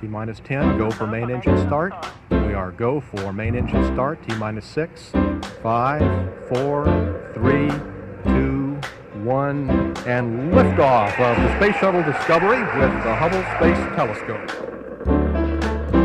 T minus 10, go for main engine start. We are go for main engine start, T minus 6, 5, 4, 3, 2, 1, and liftoff of the Space Shuttle Discovery with the Hubble Space Telescope.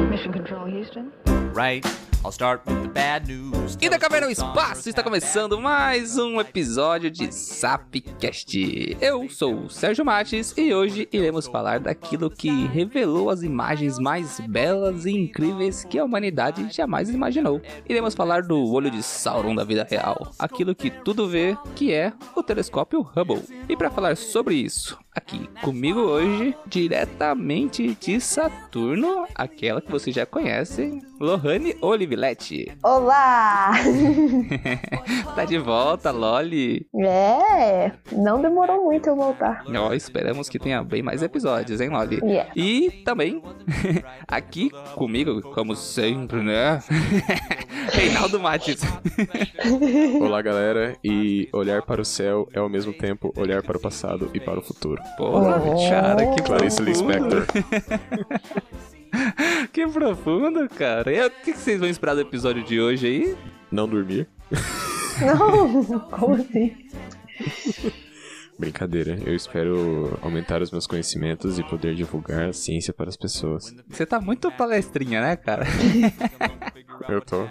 Mission Control Houston. Right. I'll start with the bad news. E da Caverna ao Espaço está começando mais um episódio de Sapcast. Eu sou o Sérgio Mates e hoje iremos falar daquilo que revelou as imagens mais belas e incríveis que a humanidade jamais imaginou. Iremos falar do olho de Sauron da vida real, aquilo que tudo vê, que é o telescópio Hubble. E para falar sobre isso, aqui comigo hoje, diretamente de Saturno, aquela que vocês já conhecem, Lohane Oliviletti. Olá! tá de volta, Loli. É, não demorou muito eu voltar. Ó, esperamos que tenha bem mais episódios, hein, Loli? Yeah. E também, aqui comigo, como sempre, né? Reinaldo Mates. Olá, galera. E olhar para o céu é ao mesmo tempo olhar para o passado e para o futuro. Porra, Oh. cara, que Clarice. Lispector. Que profundo, cara. E o que que vocês vão esperar do episódio de hoje aí? Não dormir. Não, como assim? Brincadeira. Eu espero aumentar os meus conhecimentos e poder divulgar a ciência para as pessoas. Você tá muito palestrinha, né, cara? Eu tô.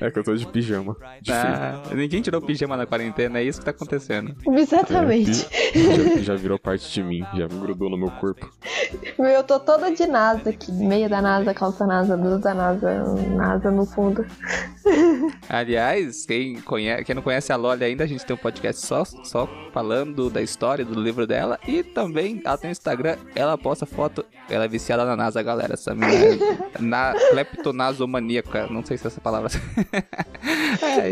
É que eu tô de pijama. De. Ah, ninguém tirou pijama na quarentena, é isso que tá acontecendo. Exatamente. Já, já virou parte de mim, já grudou no meu corpo. Eu tô toda de NASA aqui. Meia da NASA, calça NASA, blusa da NASA, NASA no fundo. Aliás, quem, conhece, quem não conhece a Loli ainda, a gente tem um podcast só, só falando da história do livro dela. E também ela tem um Instagram, ela posta foto. Ela é viciada na NASA, galera. Essa menina é na cleptonasomaníaca. Não sei se é essa palavra. É,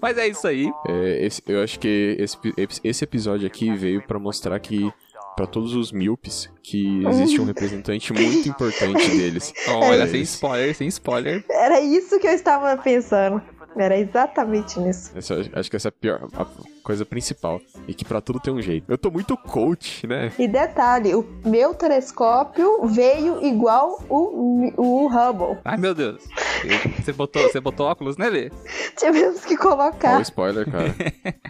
mas é isso aí. É, esse- eu acho que esse, esse episódio aqui veio pra mostrar que, pra todos os míopes, que existe um representante muito importante deles. Olha, sem spoiler, sem spoiler. Era isso que eu estava pensando. Era exatamente nisso. Essa- acho que essa é a pior, a coisa principal. E que pra tudo tem um jeito. Eu tô muito coach, né? E detalhe, o meu telescópio veio igual o, o Hubble. Ai, meu Deus. Você botou, você botou óculos nele? Tivemos que Olha colocar. o spoiler, cara.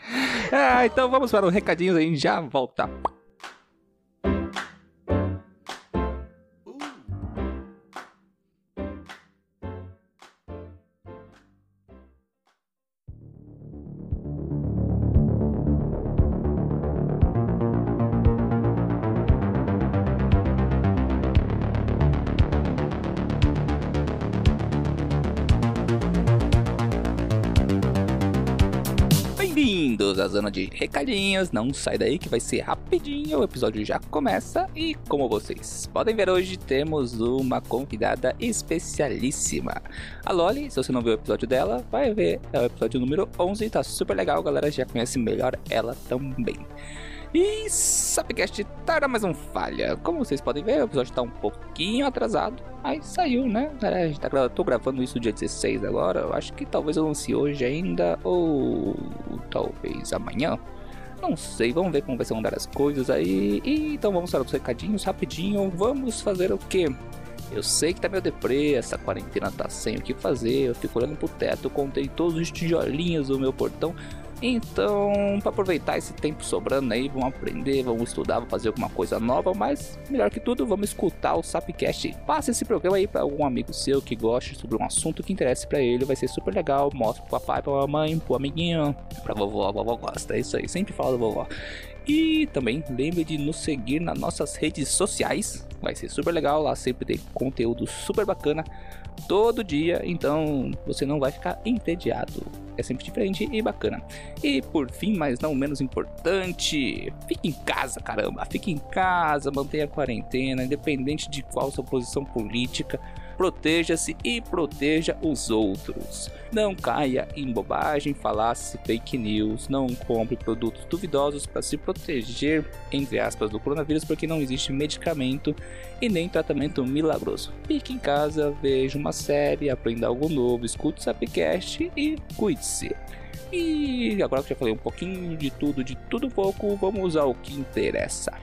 Ah, então vamos para os recadinhos aí, já volta. Bem-vindos à zona de recadinhos. Não sai daí que vai ser rapidinho. O episódio já começa. E como vocês podem ver hoje, temos uma convidada especialíssima. A Loli, se você não viu o episódio dela, vai ver. É o episódio número 11. Tá super legal, galera. Já conhece melhor ela também. E Sapcast tarda mais um falha. Como vocês podem ver, o episódio tá um pouquinho atrasado. Aí saiu, né? A gente tá gra- tô gravando isso dia 16 agora. Eu acho que talvez eu lance hoje ainda. Ou talvez amanhã. Não sei, vamos ver como vai ser andar as coisas aí. E, então vamos para os recadinhos rapidinho. Vamos fazer o quê? Eu sei que tá meio deprê, essa quarentena tá sem o que fazer. Eu fico olhando pro teto, contei todos os tijolinhos do meu portão. Então, para aproveitar esse tempo sobrando aí, vamos aprender, vamos estudar, vamos fazer alguma coisa nova, mas melhor que tudo, vamos escutar o Sapcast. Passa esse programa aí para algum amigo seu que goste sobre um assunto que interesse para ele, vai ser super legal. Mostra pro papai, pra mamãe, pro amiguinho, pra vovó, a vovó gosta, é isso aí, sempre fala da vovó. E também lembre de nos seguir nas nossas redes sociais, vai ser super legal, lá sempre tem conteúdo super bacana todo dia, então você não vai ficar entediado. É sempre diferente e bacana. E por fim, mas não menos importante, fique em casa, caramba. Fique em casa, mantenha a quarentena, independente de qual sua posição política. Proteja-se e proteja os outros. Não caia em bobagem, falácia, fake news. Não compre produtos duvidosos para se proteger, entre aspas, do coronavírus, porque não existe medicamento e nem tratamento milagroso. Fique em casa, veja uma série, aprenda algo novo, escute o Sapcast e cuide-se. E agora que já falei um pouquinho de tudo, de tudo pouco, vamos ao que interessa.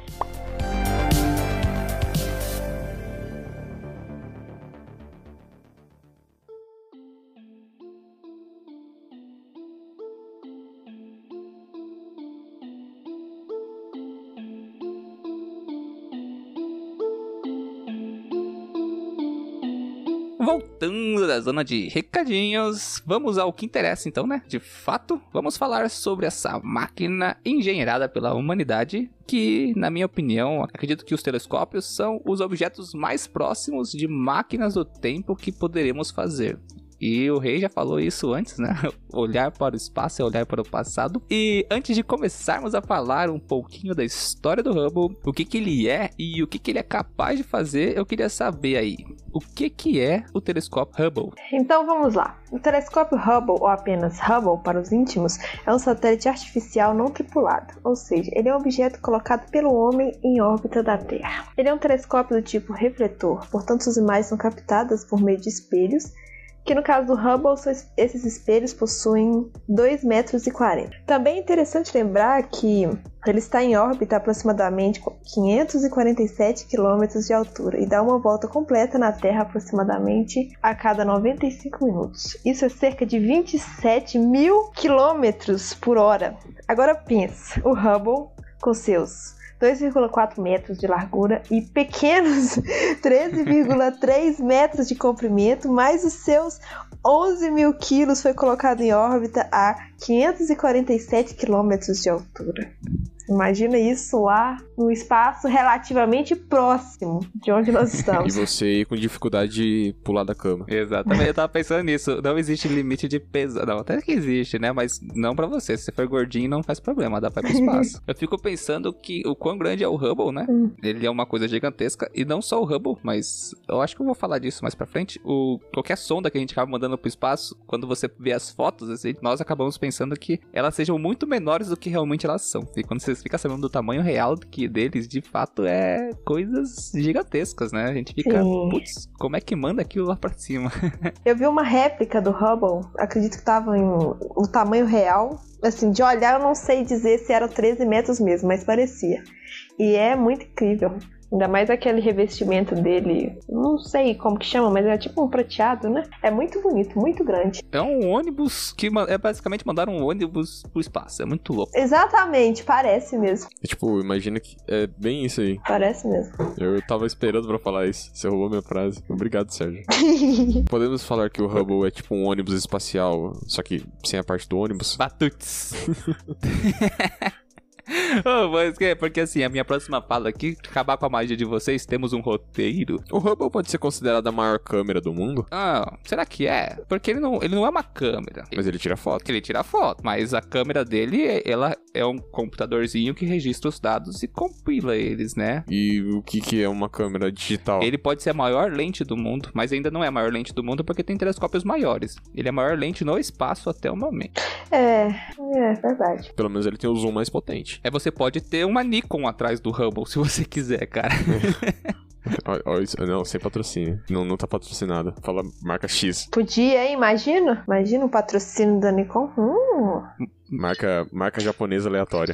Voltando da zona de recadinhos, vamos ao que interessa então, né? De fato, vamos falar sobre essa máquina engenheirada pela humanidade que, na minha opinião, acredito que os telescópios são os objetos mais próximos de máquinas do tempo que poderemos fazer. E o rei já falou isso antes, né? olhar para o espaço é olhar para o passado. E antes de começarmos a falar um pouquinho da história do Hubble, o que, que ele é e o que, que ele é capaz de fazer, eu queria saber aí. O que, que é o telescópio Hubble? Então vamos lá. O telescópio Hubble, ou apenas Hubble para os íntimos, é um satélite artificial não tripulado, ou seja, ele é um objeto colocado pelo homem em órbita da Terra. Ele é um telescópio do tipo refletor, portanto as imagens são captadas por meio de espelhos que no caso do Hubble, esses espelhos possuem 2,40 metros. Também é interessante lembrar que ele está em órbita aproximadamente 547 quilômetros de altura e dá uma volta completa na Terra aproximadamente a cada 95 minutos. Isso é cerca de 27 mil quilômetros por hora. Agora pense, o Hubble com seus 2,4 metros de largura e pequenos 13,3 metros de comprimento, mais os seus 11 mil quilos foi colocado em órbita a 547 quilômetros de altura. Imagina isso lá no espaço relativamente próximo de onde nós estamos. e você com dificuldade de pular da cama. Exatamente, eu tava pensando nisso. Não existe limite de peso. Não, até que existe, né? Mas não para você. Se você for gordinho, não faz problema, dá pra ir pro espaço. eu fico pensando que o quão grande é o Hubble, né? Hum. Ele é uma coisa gigantesca. E não só o Hubble, mas eu acho que eu vou falar disso mais pra frente. O, qualquer sonda que a gente acaba mandando pro espaço, quando você vê as fotos, assim, nós acabamos pensando que elas sejam muito menores do que realmente elas são. E quando você fica sabendo do tamanho real que deles, de fato, é coisas gigantescas, né? A gente fica, putz, como é que manda aquilo lá pra cima? Eu vi uma réplica do Hubble, acredito que tava em o tamanho real. Assim, de olhar eu não sei dizer se era 13 metros mesmo, mas parecia. E é muito incrível. Ainda mais aquele revestimento dele, não sei como que chama, mas é tipo um prateado, né? É muito bonito, muito grande. É um ônibus que é basicamente mandar um ônibus pro espaço. É muito louco. Exatamente, parece mesmo. É, tipo, imagina que é bem isso aí. Parece mesmo. Eu tava esperando pra falar isso. Você roubou minha frase. Obrigado, Sérgio. Podemos falar que o Hubble é tipo um ônibus espacial, só que sem a parte do ônibus? Batuts. oh, mas que, porque assim, a minha próxima fala aqui, acabar com a magia de vocês, temos um roteiro. O Hubble pode ser considerado a maior câmera do mundo? Ah, será que é? Porque ele não, ele não é uma câmera. Mas ele tira foto. Ele tira foto, mas a câmera dele, ela é um computadorzinho que registra os dados e compila eles, né? E o que, que é uma câmera digital? Ele pode ser a maior lente do mundo, mas ainda não é a maior lente do mundo porque tem telescópios maiores. Ele é a maior lente no espaço até o momento. É, é verdade. Pelo menos ele tem o zoom mais potente. É você pode ter uma Nikon atrás do Hubble, se você quiser, cara. não, sem patrocínio. Não, não tá patrocinado. Fala marca X. Podia, hein? Imagina. Imagina o patrocínio da Nikon. Hum. Marca, marca japonesa aleatória.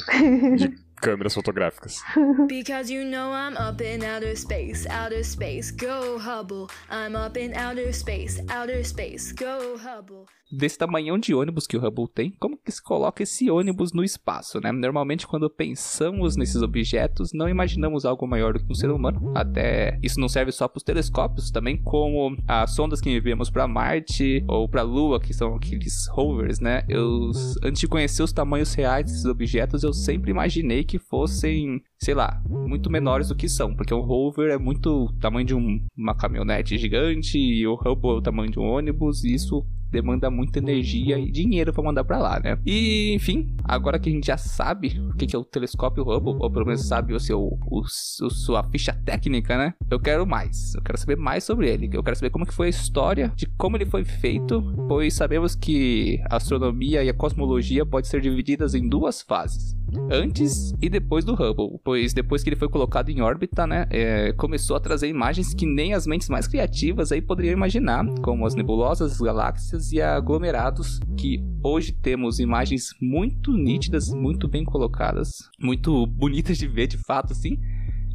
de câmeras fotográficas. Because you know I'm up in outer space, outer space, go Hubble. I'm up in outer space, outer space, go Hubble desse tamanhão de ônibus que o Hubble tem, como que se coloca esse ônibus no espaço, né? Normalmente quando pensamos nesses objetos, não imaginamos algo maior do que um ser humano. Até isso não serve só para os telescópios, também como as sondas que enviamos para Marte ou para a Lua, que são aqueles rovers, né? Eu antes de conhecer os tamanhos reais desses objetos, eu sempre imaginei que fossem sei lá, muito menores do que são, porque o rover é muito tamanho de um, uma caminhonete gigante e o Hubble é o tamanho de um ônibus, e isso demanda muita energia e dinheiro para mandar para lá, né? E enfim, agora que a gente já sabe o que é o telescópio Hubble, ou pelo menos sabe o seu, o, o, sua ficha técnica, né? Eu quero mais, eu quero saber mais sobre ele. Eu quero saber como que foi a história de como ele foi feito, pois sabemos que a astronomia e a cosmologia pode ser divididas em duas fases antes e depois do Hubble, pois depois que ele foi colocado em órbita, né, é, começou a trazer imagens que nem as mentes mais criativas aí poderiam imaginar, como as nebulosas, as galáxias e aglomerados, que hoje temos imagens muito nítidas, muito bem colocadas, muito bonitas de ver de fato, assim,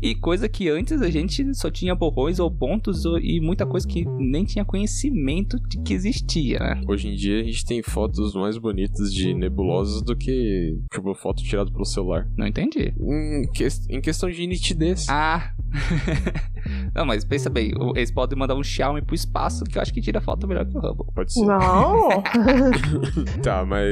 e coisa que antes a gente só tinha borrões ou pontos e muita coisa que nem tinha conhecimento de que existia, né? Hoje em dia a gente tem fotos mais bonitas de nebulosas do que, tipo, foto tirada pelo celular. Não entendi. Em, que... em questão de nitidez. Ah! Não, mas pensa bem, eles podem mandar um Xiaomi pro espaço, que eu acho que tira foto melhor que o Hubble. Pode ser. Não! tá, mas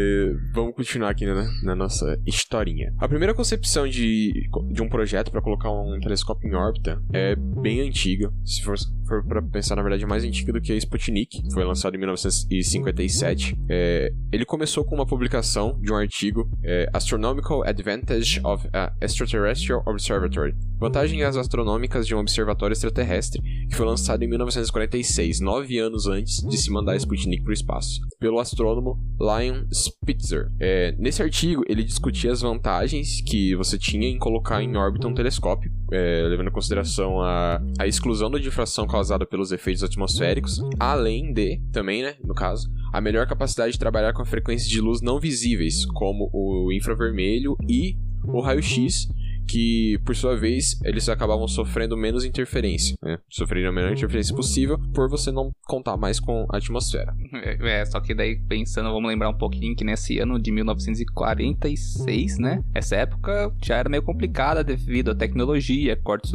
vamos continuar aqui né, na nossa historinha. A primeira concepção de, de um projeto para colocar um telescópio em órbita é bem antiga. Se for, for para pensar, na verdade, é mais antiga do que a Sputnik. Foi lançado em 1957. É, ele começou com uma publicação de um artigo é, Astronomical Advantage of a Extraterrestrial Observatory. Vantagens astronômicas de um observatório extraterrestre, que foi lançado em 1946, nove anos antes de se mandar a Sputnik para o espaço, pelo astrônomo Lion Spitzer. É, nesse artigo, ele discutia as vantagens que você tinha em colocar em órbita um telescópio, é, levando em consideração a, a exclusão da difração causada pelos efeitos atmosféricos, além de, também, né, no caso, a melhor capacidade de trabalhar com frequências de luz não visíveis, como o infravermelho e o raio-x, que, por sua vez, eles acabavam sofrendo menos interferência, né? Sofreriam a menor interferência possível por você não contar mais com a atmosfera. É, é, só que daí, pensando, vamos lembrar um pouquinho que nesse ano de 1946, né? Essa época já era meio complicada devido à tecnologia, cortes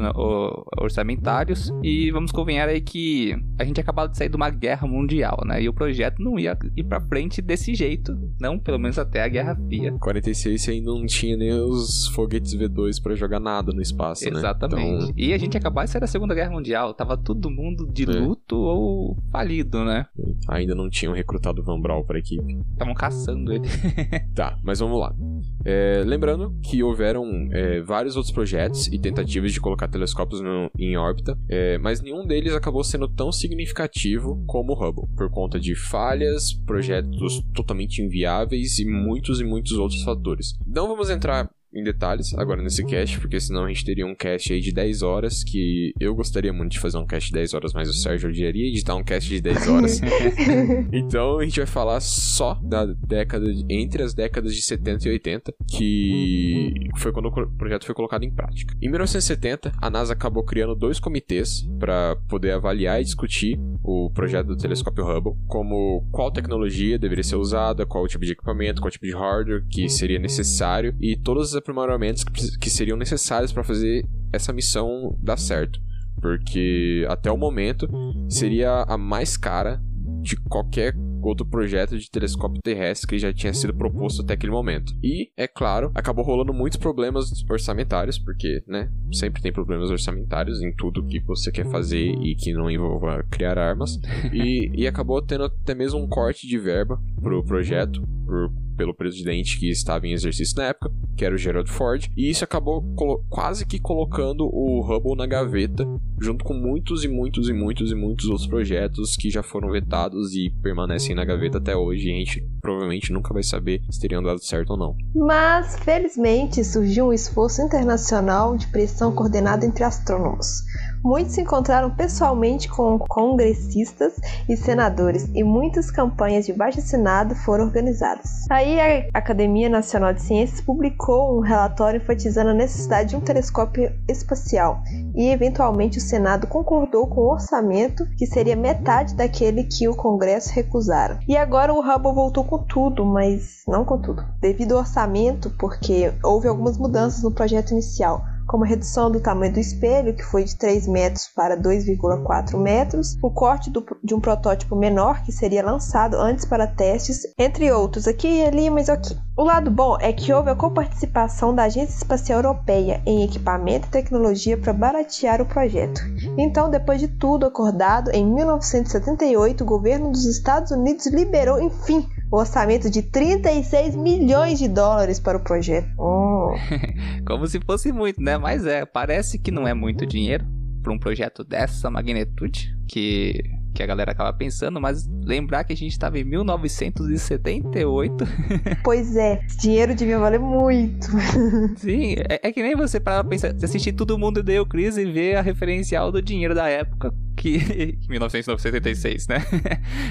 orçamentários, e vamos convenhar aí que a gente acabou de sair de uma guerra mundial, né? E o projeto não ia ir pra frente desse jeito, não pelo menos até a Guerra Fria. 46 ainda não tinha nem os foguetes V2 para jogar nada no espaço, Exatamente. né? Então... E a gente acabar de sair da Segunda Guerra Mundial, tava todo mundo de é. luto ou falido, né? Ainda não tinham recrutado o Van Brawl pra equipe. Estavam caçando ele. tá, mas vamos lá. É, lembrando que houveram é, vários outros projetos e tentativas de colocar telescópios no, em órbita, é, mas nenhum deles acabou sendo tão significativo como o Hubble, por conta de falhas, projetos totalmente inviáveis e muitos e muitos outros fatores. Não vamos entrar em detalhes agora nesse cast, porque senão a gente teria um cast aí de 10 horas, que eu gostaria muito de fazer um cast de 10 horas, mas o Sérgio odiaria editar um cast de 10 horas. então a gente vai falar só da década, de, entre as décadas de 70 e 80, que foi quando o projeto foi colocado em prática. Em 1970, a NASA acabou criando dois comitês para poder avaliar e discutir o projeto do telescópio Hubble, como qual tecnologia deveria ser usada, qual tipo de equipamento, qual tipo de hardware que seria necessário e todas as aprimoramentos que, que seriam necessários para fazer essa missão dar certo. Porque até o momento seria a mais cara de qualquer outro projeto de telescópio terrestre que já tinha sido proposto até aquele momento. E, é claro, acabou rolando muitos problemas orçamentários, porque, né, sempre tem problemas orçamentários em tudo que você quer fazer e que não envolva criar armas. E, e acabou tendo até mesmo um corte de verba pro projeto, por pelo presidente que estava em exercício na época, que era o Gerald Ford, e isso acabou quase que colocando o Hubble na gaveta, junto com muitos e muitos e muitos e muitos outros projetos que já foram vetados e permanecem na gaveta até hoje. E a gente provavelmente nunca vai saber se teriam dado certo ou não. Mas, felizmente, surgiu um esforço internacional de pressão coordenada entre astrônomos. Muitos se encontraram pessoalmente com congressistas e senadores e muitas campanhas de baixo-assinado foram organizadas. Aí a Academia Nacional de Ciências publicou um relatório enfatizando a necessidade de um telescópio espacial e eventualmente o Senado concordou com o orçamento que seria metade daquele que o Congresso recusara. E agora o Hubble voltou com tudo, mas não com tudo, devido ao orçamento, porque houve algumas mudanças no projeto inicial como a redução do tamanho do espelho, que foi de 3 metros para 2,4 metros, o corte do, de um protótipo menor, que seria lançado antes para testes, entre outros, aqui e ali, mas aqui. O lado bom é que houve a coparticipação da Agência Espacial Europeia em equipamento e tecnologia para baratear o projeto. Então, depois de tudo acordado, em 1978, o governo dos Estados Unidos liberou, enfim, o orçamento de 36 milhões de dólares para o projeto. Oh. Como se fosse muito, né? Mas é, parece que não é muito dinheiro para um projeto dessa magnitude que que a galera acaba pensando, mas lembrar que a gente estava em 1978. Pois é, dinheiro devia valer muito. Sim, é, é que nem você para pensar, você assistir Todo Mundo Deu Crise e ver a referencial do dinheiro da época, que 1976, né?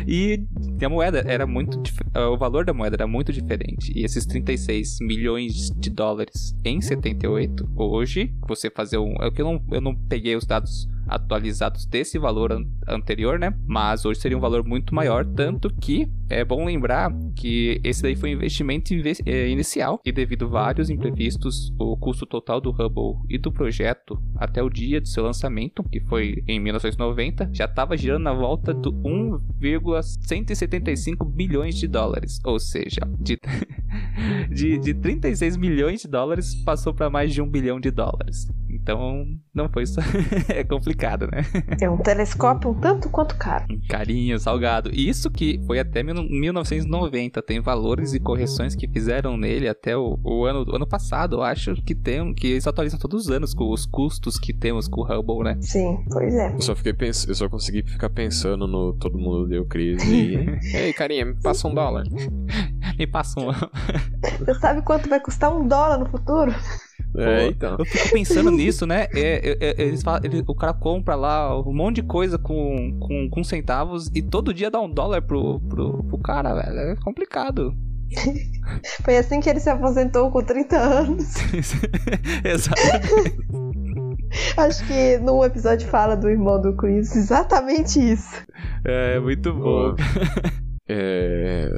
e a moeda era muito o valor da moeda era muito diferente. E esses 36 milhões de dólares em 78, hoje, você fazer um, é que eu não eu não peguei os dados atualizados desse valor an anterior, né? Mas hoje seria um valor muito maior, tanto que é bom lembrar que esse daí foi um investimento é, inicial e devido a vários imprevistos, o custo total do Hubble e do projeto até o dia de seu lançamento, que foi em 1990, já estava girando na volta do 1,175 bilhões de dólares, ou seja, de, de, de 36 milhões de dólares passou para mais de um bilhão de dólares. Então, não foi só. é complicado, né? É um telescópio um tanto quanto caro. Carinho, salgado. Isso que foi até 1990. Tem valores e correções que fizeram nele até o, o ano, o ano passado, eu acho que tem. Que eles atualizam todos os anos com os custos que temos com o Hubble, né? Sim, pois é. Eu só, fiquei pens... eu só consegui ficar pensando no Todo Mundo Deu Crise e. Ei, carinha, me passa um dólar. me passa um. Você sabe quanto vai custar um dólar no futuro? É, então. Eu fico pensando nisso, né? É, é, é, eles falam, ele, o cara compra lá um monte de coisa com, com, com centavos e todo dia dá um dólar pro, pro, pro cara, velho. É complicado. Foi assim que ele se aposentou com 30 anos. Exatamente. Acho que no episódio fala do irmão do Chris exatamente isso. É, muito bom. É,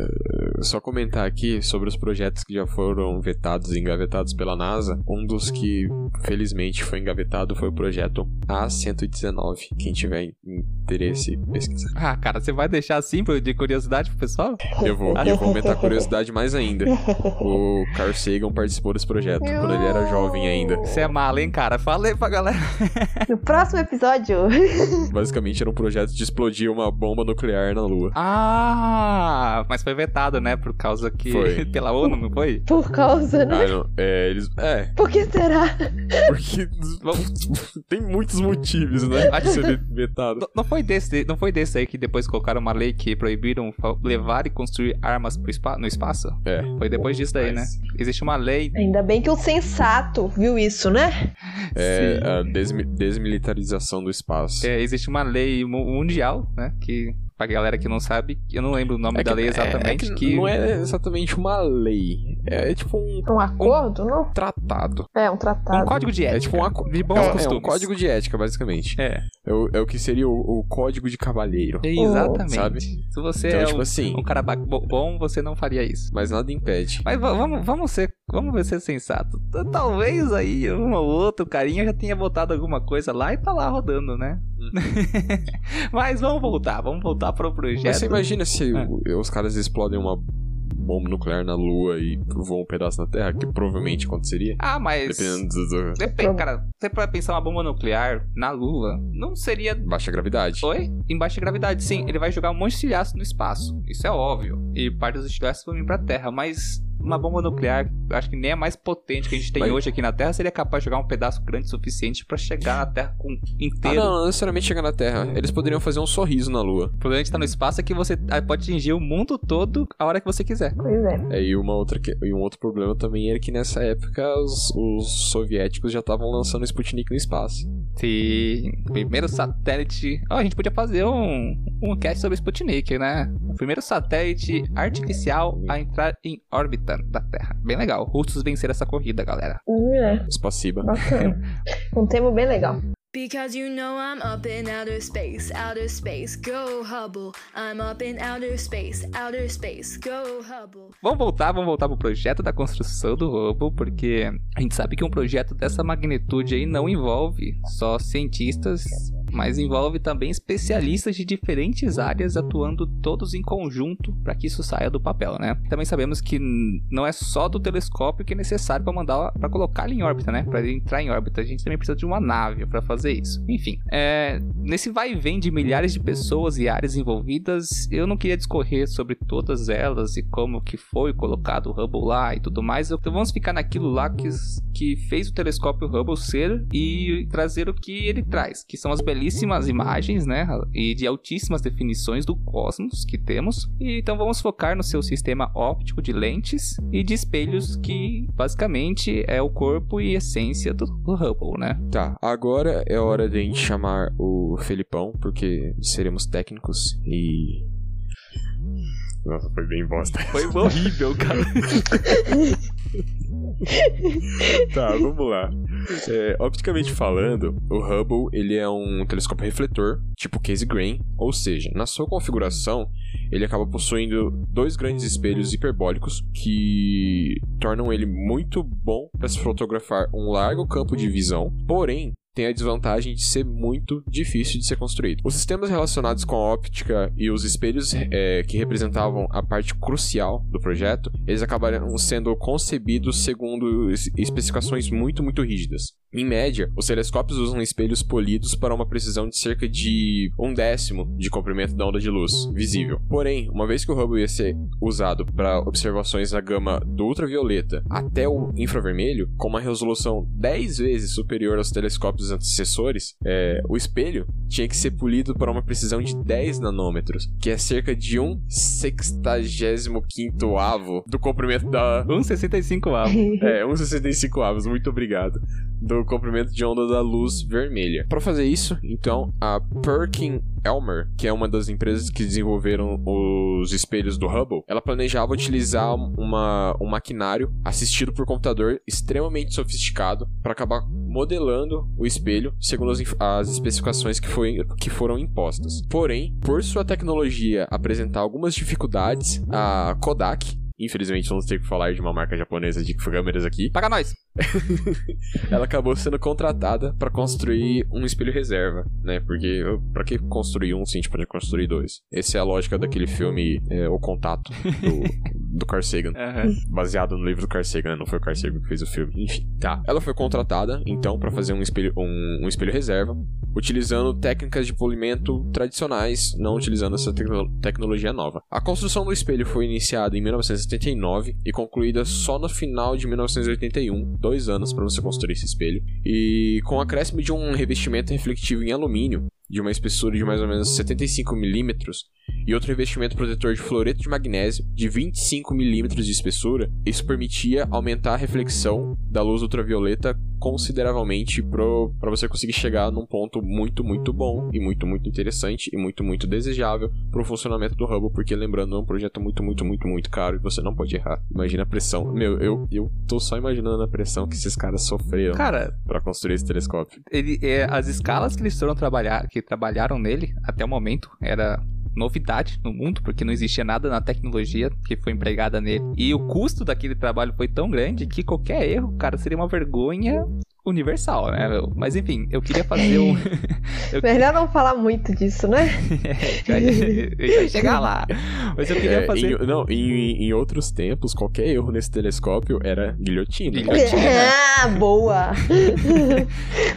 só comentar aqui sobre os projetos que já foram vetados e engavetados pela NASA. Um dos que felizmente foi engavetado foi o projeto A119. Quem tiver interesse, pesquisa. Ah, cara, você vai deixar assim de curiosidade pro pessoal? Eu vou, eu vou aumentar a curiosidade mais ainda. O Carl Sagan participou desse projeto quando ele era jovem ainda. Você é malo, hein, cara? Falei pra galera. No próximo episódio. Basicamente era um projeto de explodir uma bomba nuclear na Lua. Ah! Ah, mas foi vetado, né? Por causa que. Foi. Pela ONU, não foi? Por causa, né? Ah, não. É, eles. É. Por que será? Porque. tem muitos motivos, né? Acho que ser vetado. Não foi, desse, não foi desse aí que depois colocaram uma lei que proibiram levar e construir armas spa no espaço? É. Foi depois disso daí, mas... né? Existe uma lei. Ainda bem que o sensato viu isso, né? É, Sim. a desmi desmilitarização do espaço. É, existe uma lei mundial, né? Que pra galera que não sabe, eu não lembro o nome é da lei exatamente. É, é que, que, Não é exatamente uma lei. É tipo um. Um acordo, um não? Tratado. É, um tratado. Um código de ética. É tipo um acordo. De bons é, costumes. É um código de ética, basicamente. É. É o, é o que seria o, o código de cavalheiro. exatamente. Sabe? Se você então, é tipo um, assim, um cara bom, você não faria isso. Mas nada impede. Mas vamos, vamos ser. Vamos ser sensato. Talvez aí um ou outro carinha já tenha botado alguma coisa lá e tá lá rodando, né? Mas vamos voltar, vamos voltar pro projeto. Mas você imagina se é. os caras explodem uma bomba nuclear na Lua e voam um pedaço na Terra, que provavelmente aconteceria. Ah, mas. Dependendo do. Depende, cara. Você pode pensar uma bomba nuclear na Lua, não seria. Baixa gravidade. Oi? Em baixa gravidade, sim. Ele vai jogar um monte de estilhaço no espaço. Isso é óbvio. E parte dos estilhaços vão vir pra Terra, mas uma bomba nuclear, acho que nem a mais potente que a gente tem Mas... hoje aqui na Terra, seria capaz de jogar um pedaço grande o suficiente para chegar na Terra com inteiro. Ah, não, não necessariamente chegar na Terra. Eles poderiam fazer um sorriso na Lua. O problema de estar no espaço é que você pode atingir o mundo todo a hora que você quiser. Pois é. é e, uma outra, e um outro problema também era que nessa época os, os soviéticos já estavam lançando o Sputnik no espaço. Sim. Primeiro satélite. Oh, a gente podia fazer um, um cast sobre Sputnik, né? O primeiro satélite artificial a entrar em órbita da, Terra. Bem legal. Russos venceram essa corrida, galera. É. Spassiba. Um tema bem legal. Because you know I'm up in outer space, outer space, go Hubble. I'm up in outer space, outer space, go Hubble. Vamos voltar, vamos voltar pro projeto da construção do Hubble, porque a gente sabe que um projeto dessa magnitude aí não envolve só cientistas mas envolve também especialistas de diferentes áreas atuando todos em conjunto para que isso saia do papel, né? Também sabemos que não é só do telescópio que é necessário para mandar para colocar ele em órbita, né? Para entrar em órbita, a gente também precisa de uma nave para fazer isso. Enfim, é, nesse vai e vem de milhares de pessoas e áreas envolvidas, eu não queria discorrer sobre todas elas e como que foi colocado o Hubble lá e tudo mais. Então vamos ficar naquilo lá que, que fez o telescópio Hubble ser e trazer o que ele traz, que são as belezas belíssimas imagens, né? E de altíssimas definições do cosmos que temos. E, então vamos focar no seu sistema óptico de lentes e de espelhos, que basicamente é o corpo e essência do, do Hubble, né? Tá, agora é hora de a gente chamar o Felipão, porque seremos técnicos e Nossa, foi bem bosta. Foi horrível, cara. tá, vamos lá. É, opticamente falando, o Hubble ele é um telescópio refletor, tipo Case Grain, ou seja, na sua configuração, ele acaba possuindo dois grandes espelhos hiperbólicos que tornam ele muito bom para se fotografar um largo campo de visão, porém tem a desvantagem de ser muito difícil de ser construído. Os sistemas relacionados com a óptica e os espelhos é, que representavam a parte crucial do projeto, eles acabaram sendo concebidos segundo especificações muito, muito rígidas. Em média, os telescópios usam espelhos polidos para uma precisão de cerca de um décimo de comprimento da onda de luz visível. Porém, uma vez que o Hubble ia ser usado para observações na gama do ultravioleta até o infravermelho, com uma resolução 10 vezes superior aos telescópios antecessores, é, o espelho tinha que ser polido para uma precisão de 10 nanômetros, que é cerca de um sextagésimo quinto do comprimento da... Um 65 avos. É, um 65 avos, muito obrigado do comprimento de onda da luz vermelha. Para fazer isso, então, a Perkin Elmer, que é uma das empresas que desenvolveram os espelhos do Hubble, ela planejava utilizar uma, um maquinário assistido por computador extremamente sofisticado para acabar modelando o espelho segundo as, as especificações que, foi, que foram impostas. Porém, por sua tecnologia apresentar algumas dificuldades, a Kodak Infelizmente, vamos ter que falar de uma marca japonesa de câmeras aqui. Paga nós! ela acabou sendo contratada para construir um espelho reserva, né? Porque para que construir um se a gente pode construir dois? Essa é a lógica daquele filme é, O Contato, do, do Carl Sagan. Uhum. Baseado no livro do Carl Sagan, não foi o Carl Sagan que fez o filme. Enfim, tá. Ela foi contratada, então, para fazer um espelho, um, um espelho reserva, utilizando técnicas de polimento tradicionais, não utilizando essa tecnologia nova. A construção do espelho foi iniciada em 1979 e concluída só no final de 1981, dois anos para você construir esse espelho. E com o acréscimo de um revestimento refletivo em alumínio, de uma espessura de mais ou menos 75 milímetros, e outro revestimento protetor de fluoreto de magnésio de 25 milímetros de espessura, isso permitia aumentar a reflexão da luz ultravioleta consideravelmente para você conseguir chegar num ponto muito, muito bom e muito, muito interessante e muito, muito desejável para o funcionamento do Hubble, porque lembrando, é um projeto muito, muito, muito, muito caro e você não pode errar. Imagina a pressão. Meu, eu, eu tô só imaginando a pressão que esses caras sofreram Cara, para construir esse telescópio. Ele, é, as escalas que eles foram trabalhar, que trabalharam nele até o momento, era novidade no mundo, porque não existia nada na tecnologia que foi empregada nele. E o custo daquele trabalho foi tão grande que qualquer erro, cara, seria uma vergonha universal, né? Mas enfim, eu queria fazer um. eu... Melhor não falar muito disso, né? é, vai chegar lá. Mas eu queria é, fazer. Em, não, em, em outros tempos, qualquer erro nesse telescópio era guilhotina. guilhotina. Ah, boa!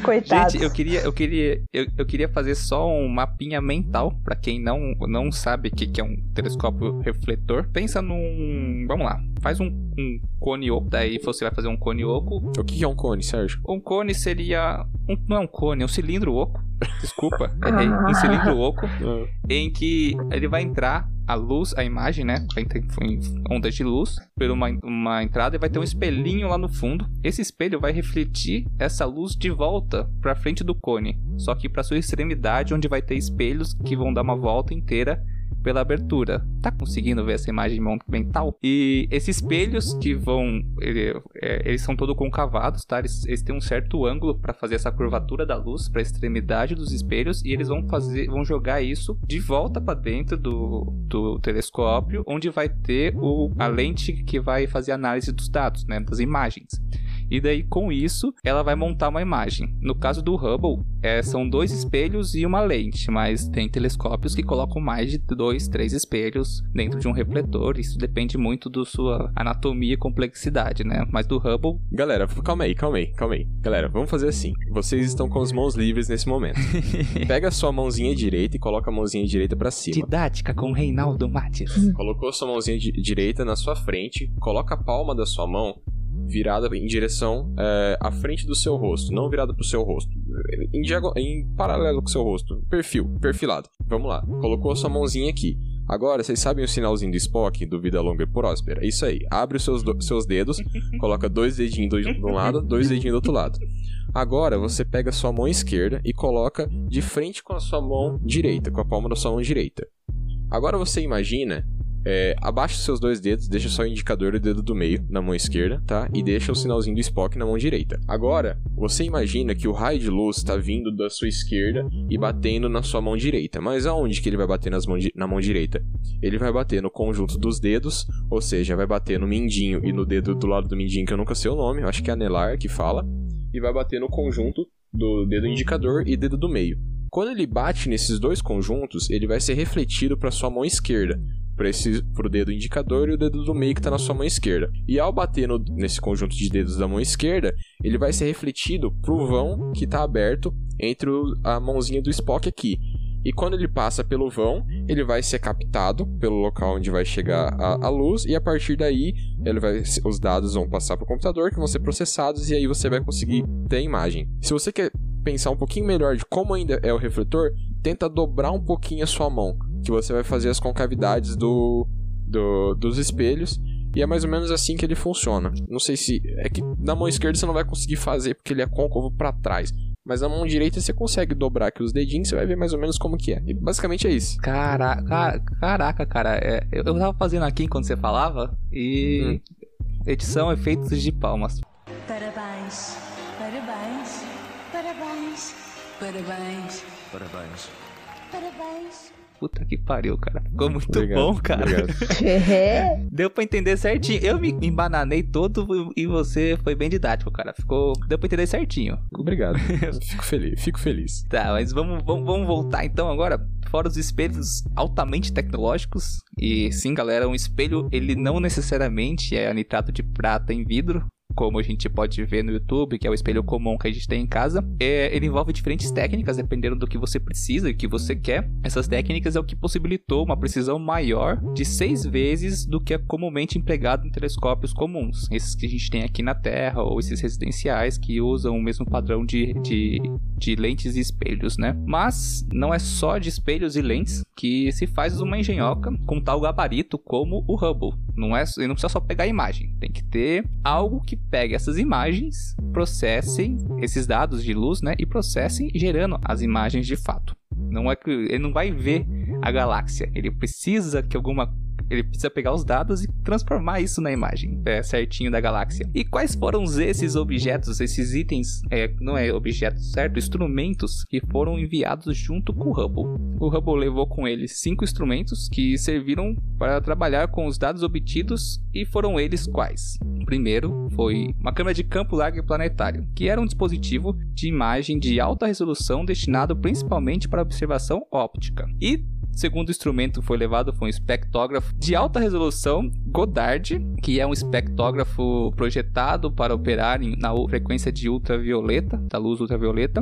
Coitado. Gente, eu queria, eu queria, eu, eu queria fazer só um mapinha mental para quem não, não sabe o que, que é um telescópio refletor. Pensa num. Vamos lá, faz um, um cone oco, daí você vai fazer um cone oco. O que é um cone, Sérgio? Um cone seria. Um, não é um cone, é um cilindro oco. Desculpa, errei. Um cilindro oco ah. em que ele vai entrar a luz, a imagem, né? Vai ter ondas de luz por uma, uma entrada e vai ter um espelhinho lá no fundo. Esse espelho vai refletir essa luz de volta para frente do cone, só que para sua extremidade, onde vai ter espelhos que vão dar uma volta inteira pela abertura. Tá conseguindo ver essa imagem mental? E esses espelhos que vão. Ele, é, eles são todos concavados, tá? Eles, eles têm um certo ângulo para fazer essa curvatura da luz para a extremidade dos espelhos e eles vão fazer, vão jogar isso de volta para dentro do, do telescópio, onde vai ter o, a lente que vai fazer análise dos dados, né? Das imagens. E daí, com isso, ela vai montar uma imagem. No caso do Hubble, é, são dois espelhos e uma lente, mas tem telescópios que colocam mais de dois, três espelhos dentro de um refletor. Isso depende muito da sua anatomia e complexidade, né? Mas do Hubble. Galera, calma aí, calma aí, calma aí. Galera, vamos fazer assim. Vocês estão com as mãos livres nesse momento. Pega a sua mãozinha direita e coloca a mãozinha direita para cima. Didática com Reinaldo Mates. Colocou a sua mãozinha direita na sua frente, coloca a palma da sua mão virada em direção é, à frente do seu rosto, não virada para o seu rosto, em, em paralelo com o seu rosto, perfil, perfilado. Vamos lá, colocou a sua mãozinha aqui. Agora, vocês sabem o sinalzinho do Spock, do Vida Longa e Próspera? É isso aí. Abre os seus, seus dedos, coloca dois dedinhos do, de um lado, dois dedinhos do outro lado. Agora, você pega a sua mão esquerda e coloca de frente com a sua mão direita, com a palma da sua mão direita. Agora você imagina É, abaixa os seus dois dedos, deixa só o indicador e o dedo do meio na mão esquerda, tá? E deixa o sinalzinho do Spock na mão direita. Agora, você imagina que o raio de luz está vindo da sua esquerda e batendo na sua mão direita. Mas aonde que ele vai bater nas mão na mão direita? Ele vai bater no conjunto dos dedos, ou seja, vai bater no mindinho e no dedo do lado do mindinho, que eu nunca sei o nome, eu acho que é anelar que fala, e vai bater no conjunto do dedo indicador e dedo do meio. Quando ele bate nesses dois conjuntos, ele vai ser refletido para sua mão esquerda, para esse pro dedo indicador e o dedo do meio que está na sua mão esquerda. E ao bater no, nesse conjunto de dedos da mão esquerda, ele vai ser refletido pro vão que está aberto entre o, a mãozinha do Spock aqui. E quando ele passa pelo vão, ele vai ser captado pelo local onde vai chegar a, a luz e a partir daí ele vai, os dados vão passar para o computador que vão ser processados e aí você vai conseguir ter a imagem. Se você quer pensar um pouquinho melhor de como ainda é o refletor, tenta dobrar um pouquinho a sua mão, que você vai fazer as concavidades do, do, dos espelhos. E é mais ou menos assim que ele funciona. Não sei se. É que na mão esquerda você não vai conseguir fazer porque ele é côncavo para trás. Mas na mão direita você consegue dobrar aqui os dedinhos, você vai ver mais ou menos como que é. E basicamente é isso. Caraca, caraca, cara. É, eu, eu tava fazendo aqui enquanto você falava e. Hum. Edição efeitos de palmas. Parabéns, parabéns. Parabéns. Parabéns. Parabéns. Parabéns. Puta que pariu, cara. Ficou muito obrigado, bom, cara. Deu pra entender certinho. Eu me embananei todo e você foi bem didático, cara. Ficou. Deu pra entender certinho. Obrigado. fico feliz, fico feliz. Tá, mas vamos, vamos, vamos voltar então agora. Fora os espelhos altamente tecnológicos. E sim, galera, um espelho, ele não necessariamente é nitrato de prata em vidro como a gente pode ver no YouTube, que é o espelho comum que a gente tem em casa, é, ele envolve diferentes técnicas dependendo do que você precisa e que você quer. Essas técnicas é o que possibilitou uma precisão maior de seis vezes do que é comumente empregado em telescópios comuns, esses que a gente tem aqui na Terra ou esses residenciais que usam o mesmo padrão de, de, de lentes e espelhos, né? Mas não é só de espelhos e lentes que se faz uma engenhoca com tal gabarito como o Hubble. Não é, não precisa só pegar a imagem, tem que ter algo que pegue essas imagens, processem esses dados de luz, né, e processem gerando as imagens de fato. Não é que ele não vai ver a galáxia, ele precisa que alguma ele precisa pegar os dados e transformar isso na imagem é, certinho da galáxia. E quais foram esses objetos, esses itens, é, não é objetos, certo? Instrumentos que foram enviados junto com o Hubble. O Hubble levou com ele cinco instrumentos que serviram para trabalhar com os dados obtidos e foram eles quais? O primeiro foi uma câmera de campo largo planetário, que era um dispositivo de imagem de alta resolução destinado principalmente para observação óptica. E segundo instrumento foi levado foi um espectógrafo de alta resolução Goddard, que é um espectógrafo projetado para operar na frequência de ultravioleta, da luz ultravioleta,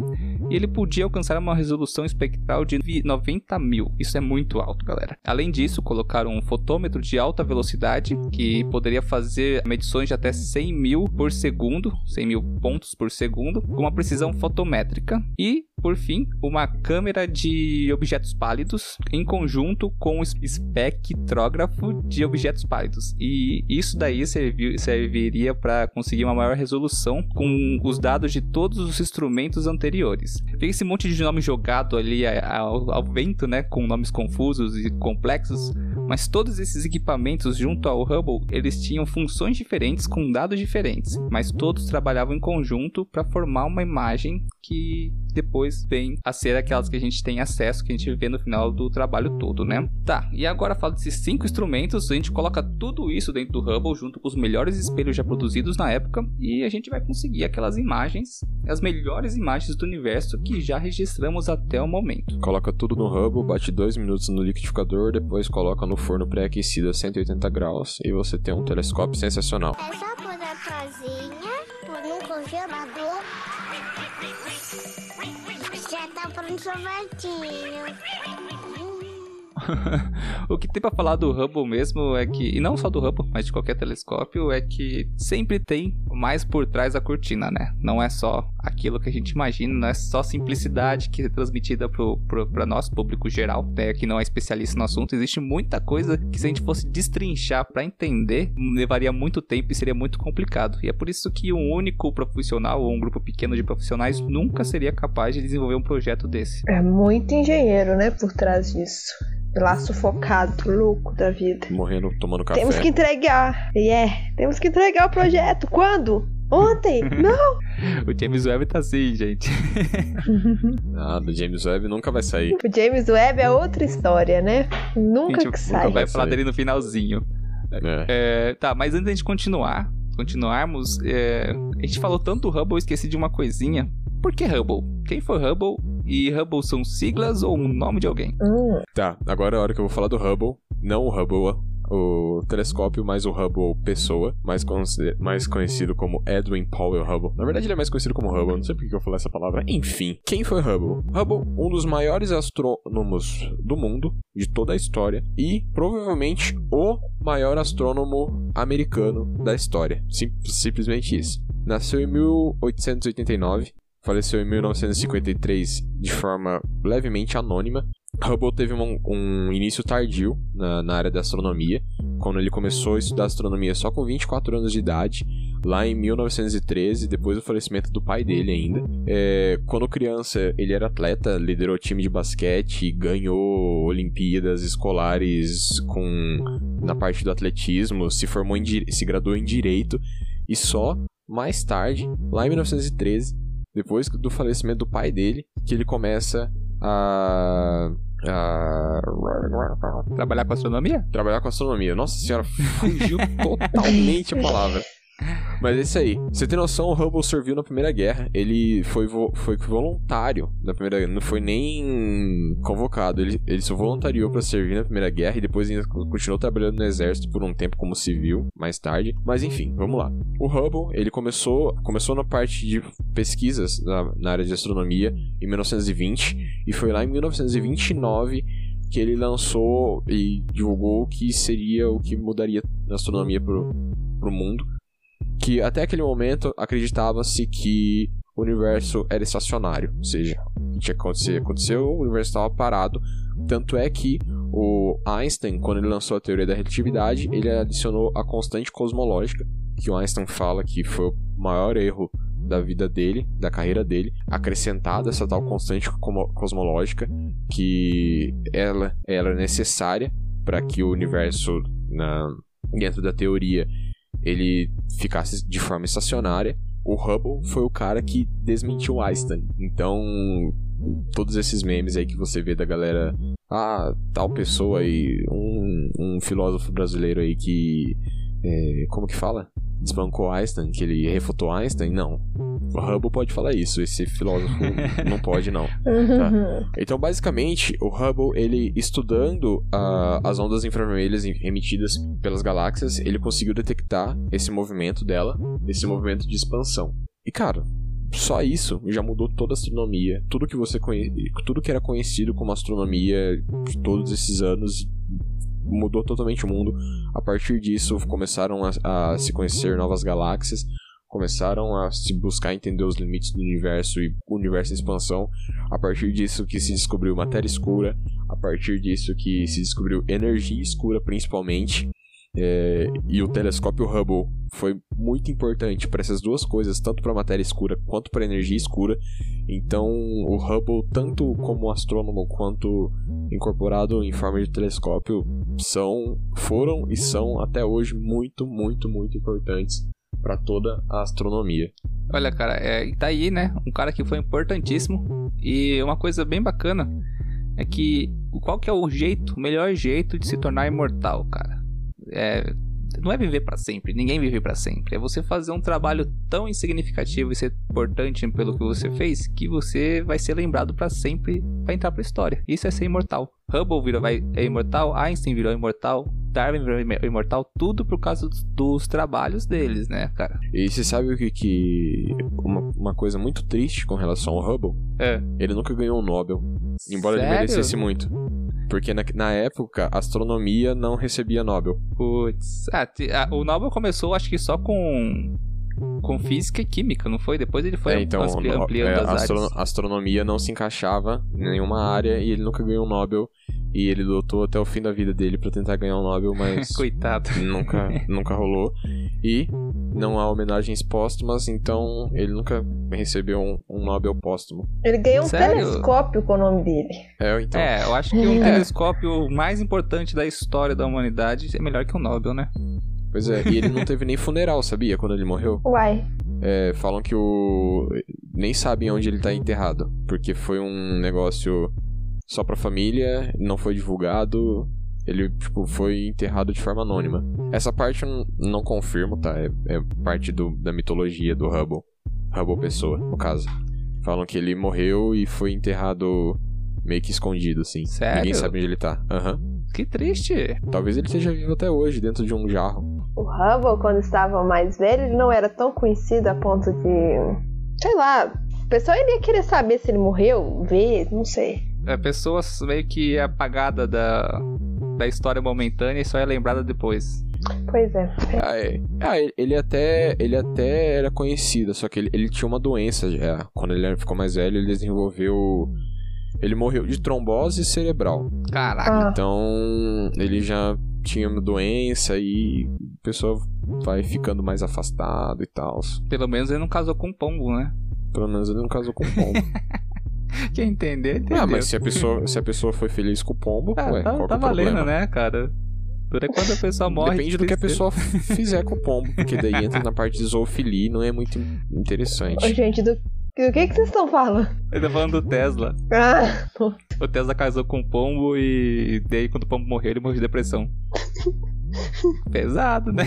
ele podia alcançar uma resolução espectral de 90 mil. Isso é muito alto, galera. Além disso, colocaram um fotômetro de alta velocidade que poderia fazer medições de até 100 mil por segundo, 100 mil pontos por segundo, com uma precisão fotométrica. E, por fim, uma câmera de objetos pálidos em conjunto com o espectrógrafo de objetos pálidos. E isso daí serviu, serviria para conseguir uma maior resolução com os dados de todos os instrumentos anteriores. Fica esse monte de nome jogado ali ao, ao vento, né, com nomes confusos e complexos, mas todos esses equipamentos junto ao Hubble, eles tinham funções diferentes com dados diferentes, mas todos trabalhavam em conjunto para formar uma imagem que depois vem a ser aquelas que a gente tem acesso, que a gente vê no final do trabalho todo, né? Tá, e agora falo desses cinco instrumentos, a gente coloca tudo isso dentro do Hubble junto com os melhores espelhos já produzidos na época e a gente vai conseguir aquelas imagens, as melhores imagens do universo que já registramos até o momento. Coloca tudo no Hubble, bate dois minutos no liquidificador, depois coloca no forno pré-aquecido a 180 graus e você tem um telescópio sensacional. É só pôr a casinha, pôr no congelador já tá pronto sorvetinho. o que tem para falar do Hubble mesmo é que, e não só do Hubble, mas de qualquer telescópio, é que sempre tem mais por trás da cortina, né? Não é só aquilo que a gente imagina, não é só simplicidade que é transmitida pra nosso público geral, né? Que não é especialista no assunto. Existe muita coisa que se a gente fosse destrinchar para entender, levaria muito tempo e seria muito complicado. E é por isso que um único profissional ou um grupo pequeno de profissionais nunca seria capaz de desenvolver um projeto desse. É muito engenheiro, né, por trás disso. Lá sufocado, louco da vida. Morrendo, tomando café. Temos que entregar. E yeah. é, temos que entregar o projeto. Quando? Ontem? Não! o James Webb tá assim, gente. Nada, o James Webb nunca vai sair. O James Webb é outra história, né? Nunca gente, que sai. Vai falar dele no finalzinho. É. É, tá, mas antes da gente continuar, continuarmos, é, a gente falou tanto do Hubble, esqueci de uma coisinha. Por que Hubble? Quem foi Hubble? E Hubble são siglas ou um nome de alguém? Hum. Tá, agora é a hora que eu vou falar do Hubble. Não o Hubble o telescópio, mais o Hubble pessoa, mais, mais conhecido como Edwin Powell Hubble. Na verdade, ele é mais conhecido como Hubble, não sei por que eu falei essa palavra. Enfim, quem foi Hubble? Hubble, um dos maiores astrônomos do mundo, de toda a história, e provavelmente o maior astrônomo americano da história. Sim, simplesmente isso. Nasceu em 1889, faleceu em 1953 de forma levemente anônima Hubble teve um, um início tardio na, na, área da astronomia, quando ele começou a estudar astronomia só com 24 anos de idade, lá em 1913, depois do falecimento do pai dele ainda. É, quando criança, ele era atleta, liderou time de basquete, ganhou Olimpíadas escolares com na parte do atletismo, se formou em, se graduou em direito e só mais tarde, lá em 1913, depois do falecimento do pai dele, que ele começa a. a... Trabalhar com astronomia? Trabalhar com astronomia. Nossa senhora, fugiu totalmente a palavra. Mas é isso aí. Você tem noção, o Hubble serviu na Primeira Guerra. Ele foi, vo foi voluntário na Primeira Guerra. Não foi nem convocado. Ele, ele se voluntariou para servir na Primeira Guerra e depois continuou trabalhando no exército por um tempo como civil, mais tarde. Mas enfim, vamos lá. O Hubble, ele começou, começou na parte de pesquisas na, na área de astronomia em 1920 e foi lá em 1929 que ele lançou e divulgou que seria o que mudaria a astronomia pro, pro mundo que até aquele momento acreditava-se que o universo era estacionário, ou seja, o que tinha acontecido, aconteceu, o universo estava parado. Tanto é que o Einstein, quando ele lançou a teoria da relatividade, ele adicionou a constante cosmológica, que o Einstein fala que foi o maior erro da vida dele, da carreira dele, acrescentada essa tal constante cosmológica, que ela, é necessária para que o universo, na, dentro da teoria, ele ficasse de forma estacionária. O Hubble foi o cara que desmentiu Einstein. Então, todos esses memes aí que você vê da galera, ah, tal pessoa aí, um, um filósofo brasileiro aí que, é, como que fala? Desbancou Einstein, que ele refutou Einstein? Não. O Hubble pode falar isso, esse filósofo não pode não. Tá? Então, basicamente, o Hubble, ele estudando uh, as ondas infravermelhas emitidas pelas galáxias, ele conseguiu detectar esse movimento dela, esse movimento de expansão. E cara, só isso já mudou toda a astronomia. Tudo que você conhe... tudo que era conhecido como astronomia de todos esses anos mudou totalmente o mundo. A partir disso, começaram a, a se conhecer novas galáxias, começaram a se buscar entender os limites do universo e o universo em expansão. A partir disso que se descobriu matéria escura, a partir disso que se descobriu energia escura principalmente. É, e o telescópio Hubble foi muito importante para essas duas coisas, tanto para matéria escura quanto para energia escura. Então, o Hubble, tanto como astrônomo quanto incorporado em forma de telescópio, são, foram e são até hoje muito, muito, muito importantes para toda a astronomia. Olha, cara, é, tá aí, né? Um cara que foi importantíssimo. E uma coisa bem bacana é que qual que é o jeito, o melhor jeito de se tornar imortal, cara? É, não é viver para sempre, ninguém vive para sempre. É você fazer um trabalho tão insignificativo e ser importante pelo que você fez que você vai ser lembrado para sempre, vai entrar pra história. Isso é ser imortal. Hubble virou, vai, é imortal, Einstein virou imortal, Darwin virou imortal, tudo por causa dos, dos trabalhos deles, né, cara? E você sabe o que que. Uma, uma coisa muito triste com relação ao Hubble? É. Ele nunca ganhou um Nobel. Embora Sério? ele merecesse muito. Porque na, na época, astronomia não recebia Nobel. Putz. Ah, o Nobel começou, acho que só com com física e química, não foi? Depois ele foi é, então, ampliando é, as astro áreas. Astronomia não se encaixava em nenhuma área e ele nunca ganhou um Nobel. E ele lutou até o fim da vida dele para tentar ganhar um Nobel, mas Coitado. nunca, nunca rolou. E não há homenagens póstumas, então ele nunca recebeu um, um Nobel póstumo. Ele ganhou um Sério? telescópio com o nome dele. É, então. É, eu acho que um telescópio mais importante da história da humanidade é melhor que o Nobel, né? Pois é, e ele não teve nem funeral, sabia? Quando ele morreu. Uai. É, falam que o. Nem sabem onde ele tá enterrado. Porque foi um negócio só pra família, não foi divulgado. Ele, tipo, foi enterrado de forma anônima. Essa parte eu não, confirmo, tá? É, é parte do, da mitologia do Hubble. Hubble pessoa, no caso. Falam que ele morreu e foi enterrado meio que escondido, assim. Sério? Ninguém sabe onde ele tá. Aham. Que triste. Talvez ele esteja vivo até hoje, dentro de um jarro. O Hubble, quando estava mais velho, ele não era tão conhecido a ponto de. Sei lá. O pessoal iria querer saber se ele morreu, ver, não sei. É pessoa meio que apagada da, da história momentânea e só é lembrada depois. Pois é. Ah, é. Ah, ele- até, ele até era conhecido, só que ele, ele tinha uma doença já. Quando ele ficou mais velho, ele desenvolveu. Ele morreu de trombose cerebral. Caraca. Ah, Então, ele já tinha uma doença e a pessoa vai ficando mais afastado e tal. Pelo menos ele não casou com um pombo, né? Pelo menos ele não casou com o pombo. Quem entender, entendeu. ah, mas se a pessoa, se a pessoa foi feliz com o pombo, Ah, ué, tá, qual tá é o valendo, problema? né, cara? Dura quando a pessoa morre. Depende de do que a pessoa fizer com o pombo, porque daí entra na parte de zoofilia e não é muito interessante. Ô, gente, do, do que, que vocês estão falando? Ele tá falando do Tesla. Ah, O Tesla casou com um pombo e daí quando o pombo morreu, ele morreu de depressão. Pesado, né?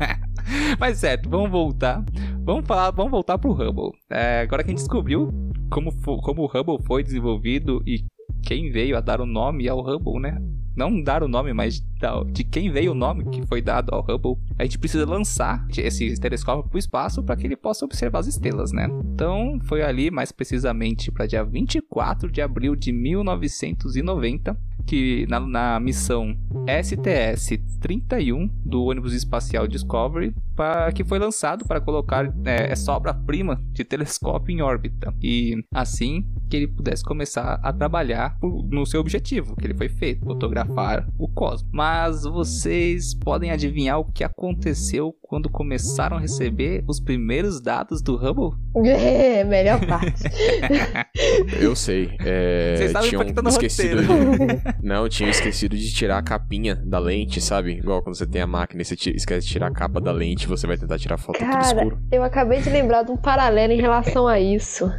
Mas certo, vamos voltar. Vamos falar, vamos voltar pro Hubble. É, agora que a gente descobriu como, como o Hubble foi desenvolvido e quem veio a dar o nome ao Hubble, né? Não dar o nome, mas de quem veio o nome que foi dado ao Hubble. A gente precisa lançar esse telescópio para o espaço para que ele possa observar as estrelas, né? Então, foi ali, mais precisamente, para dia 24 de abril de 1990, que na, na missão STS-31 do ônibus espacial Discovery, pra, que foi lançado para colocar é, essa obra-prima de telescópio em órbita. E assim que ele pudesse começar a trabalhar por- no seu objetivo, que ele foi feito, fotografar o cosmos. Mas vocês podem adivinhar o que aconteceu quando começaram a receber os primeiros dados do Hubble? é, melhor parte. Eu sei. É, Vocês sabem tinham pra que tá no esquecido de... Não, tinham esquecido de tirar a capinha da lente, sabe? Igual quando você tem a máquina e você esquece de tirar a capa da lente, você vai tentar tirar foto tudo Cara, escuro. eu acabei de lembrar de um paralelo em relação a isso.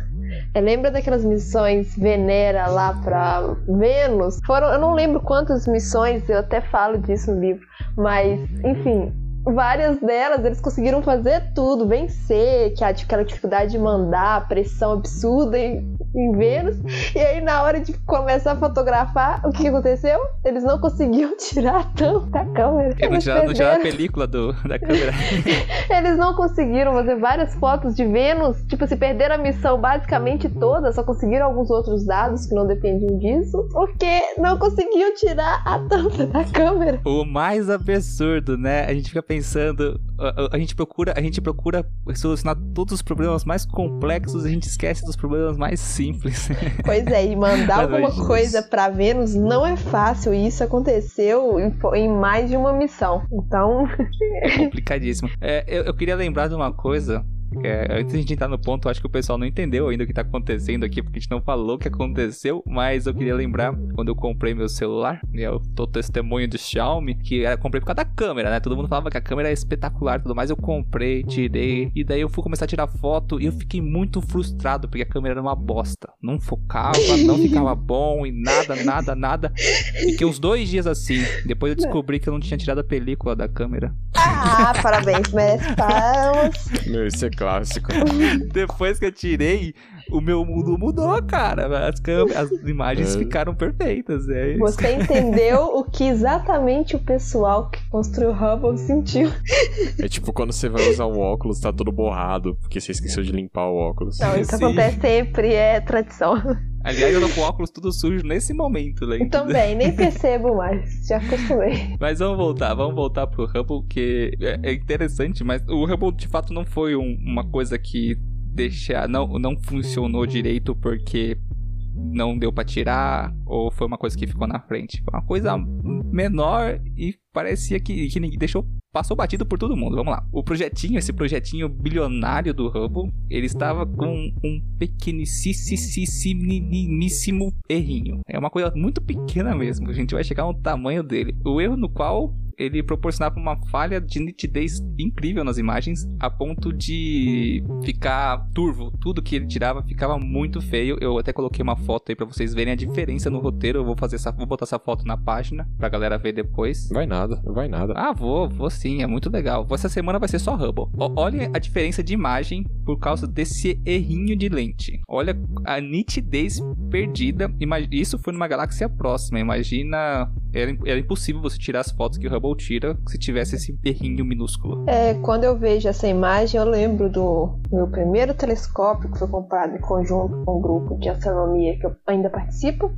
É, lembra daquelas missões Venera lá pra Vênus? Foram, eu não lembro quantas missões, eu até falo disso no livro, mas enfim, várias delas eles conseguiram fazer tudo, vencer, que aquela dificuldade de mandar, pressão absurda em, em Vênus. E aí na hora de começar a fotografar, o que aconteceu? Eles não conseguiam tirar a tampa da câmera. Eu não Eles tiraram, não tiraram a película do, da câmera. Eles não conseguiram fazer várias fotos de Vênus, tipo, se perderam a missão basicamente toda, só conseguiram alguns outros dados que não dependiam disso, porque não conseguiam tirar a tampa da câmera. O mais absurdo, né? A gente fica pensando, a, a- gente procura, a gente procura solucionar todos os problemas mais complexos, e a gente esquece dos problemas mais simples. Pois é, e mandar alguma coisa pra Vênus não é fácil, e isso aconteceu em, em mais de uma missão. Então, Complicadíssimo. É, eu, eu queria lembrar de uma coisa. É, antes de a gente entrar no ponto, eu acho que o pessoal não entendeu ainda o que tá acontecendo aqui, porque a gente não falou o que aconteceu, mas eu queria lembrar quando eu comprei meu celular, e eu tô testemunho de Xiaomi, que eu comprei por causa da câmera, né? Todo mundo falava que a câmera é espetacular e tudo mais. Eu comprei, tirei, e daí eu fui começar a tirar foto e eu fiquei muito frustrado, porque a câmera era uma bosta. Não focava, não ficava bom e nada, nada, nada. Fiquei uns dois dias assim. Depois eu descobri que eu não tinha tirado a película da câmera. ah, parabéns, merece palmas. Meu, isso é clássico. Depois que eu tirei, o meu mundo mudou, cara. As, câmeras, as imagens É. ficaram perfeitas. É isso. Você entendeu o que exatamente o pessoal que construiu o Hubble sentiu. É tipo quando você vai usar o óculos, tá todo borrado, porque você esqueceu de limpar o óculos. Não, isso Sim. acontece sempre, é tradição. Aliás, eu tô com o óculos tudo sujo nesse momento, né? Também, nem percebo mais, já acostumei. Mas vamos voltar, vamos voltar pro Hubble, que é é interessante, mas o Hubble de fato não foi um- uma coisa que deixa, não, não funcionou direito porque não deu pra tirar, ou foi uma coisa que ficou na frente. Foi uma coisa menor e parecia que, que ninguém deixou passou batido por todo mundo. Vamos lá. O projetinho, esse projetinho bilionário do Hubble, ele estava com um pequenicíssimo errinho. É uma coisa muito pequena mesmo. A gente vai chegar no tamanho dele. O erro no qual ele proporcionava uma falha de nitidez incrível nas imagens, a ponto de ficar turvo. Tudo que ele tirava ficava muito feio. Eu até coloquei uma foto aí para vocês verem a diferença no roteiro. Eu vou fazer essa, vou botar essa foto na página pra galera ver depois. Vai nada, não vai nada. Ah, vou, vou sim, é muito legal. Essa semana vai ser só Hubble. O, olha a diferença de imagem por causa desse errinho de lente. Olha a nitidez perdida. Isso foi numa galáxia próxima. Imagina, era, era impossível você tirar as fotos que o Hubble tira se tivesse esse berrinho minúsculo. É, quando eu vejo essa imagem, eu lembro do meu primeiro telescópio que foi comprado em conjunto com um grupo de astronomia que eu ainda participo.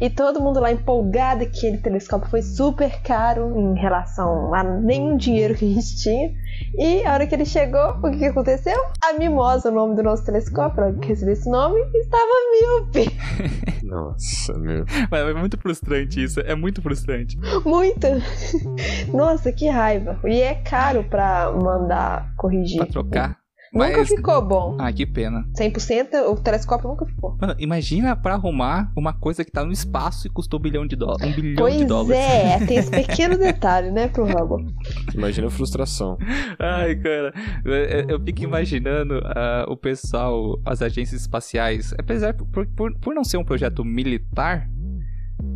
E todo mundo lá empolgado que aquele telescópio foi super caro em relação a nenhum dinheiro que a gente tinha. E a hora que ele chegou, o que, que aconteceu? A Mimosa, o nome do nosso telescópio, que recebeu esse nome, estava míope. Nossa, meu. Mas é muito frustrante isso, é muito frustrante. Muito. Nossa, que raiva. E é caro pra mandar corrigir. Pra trocar. Nunca Mas- ficou bom. Ah, que pena. 100% o telescópio nunca ficou. Mano, imagina pra arrumar uma coisa que tá no espaço e custou um bilhão de dólares. Um bilhão pois de dólares. é, tem esse pequeno detalhe, né, pro Hubble. Imagina a frustração. Ai, cara, eu, eu fico imaginando ah, o pessoal, as agências espaciais, apesar por, por, por não ser um projeto militar,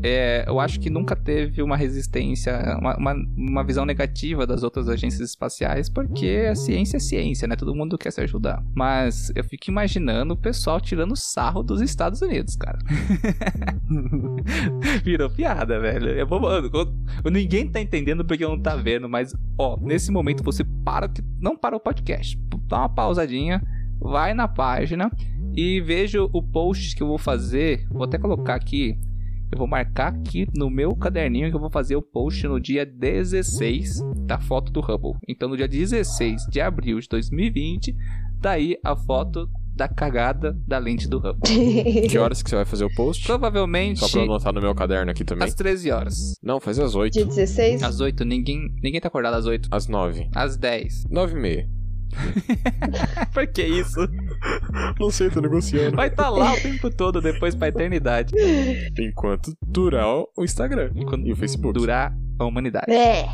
é, eu acho que nunca teve uma resistência, uma, uma, uma visão negativa das outras agências espaciais, porque a ciência é ciência, né? Todo mundo quer se ajudar. Mas eu fico imaginando o pessoal tirando sarro dos Estados Unidos, cara. Virou piada, velho. É bom, mano, quando- ninguém tá entendendo porque não tá vendo, mas, ó, nesse momento você para, não para o podcast. Dá uma pausadinha, vai na página e veja o post que eu vou fazer. Vou até colocar aqui. Eu vou marcar aqui no meu caderninho que eu vou fazer o post no dia 16 da foto do Hubble. Então, no dia 16 de abril de 2020, daí a foto da cagada da lente do Hubble. Que horas que você vai fazer o post? Provavelmente Só pra eu anotar no meu caderno aqui também. às 13 horas. Não, faz às 8. Dia 16? Às 8, ninguém, ninguém tá acordado às 8. Às 9. Às 10. 9 e meia. Por que isso? Não sei, tô negociando. Vai estar lá o tempo todo, depois pra eternidade. Enquanto durar o Instagram Quando e o Facebook. durar a humanidade. É.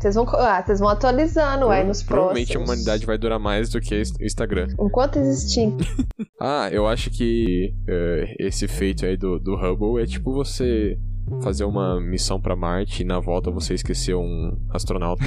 Vocês vão, ah, vocês vão atualizando aí nos Provavelmente a próximos. humanidade vai durar mais do que o Instagram. Enquanto existir. Ah, eu acho que é, esse feito aí do, do Hubble é tipo você fazer uma missão pra Marte e na volta você esquecer um astronauta.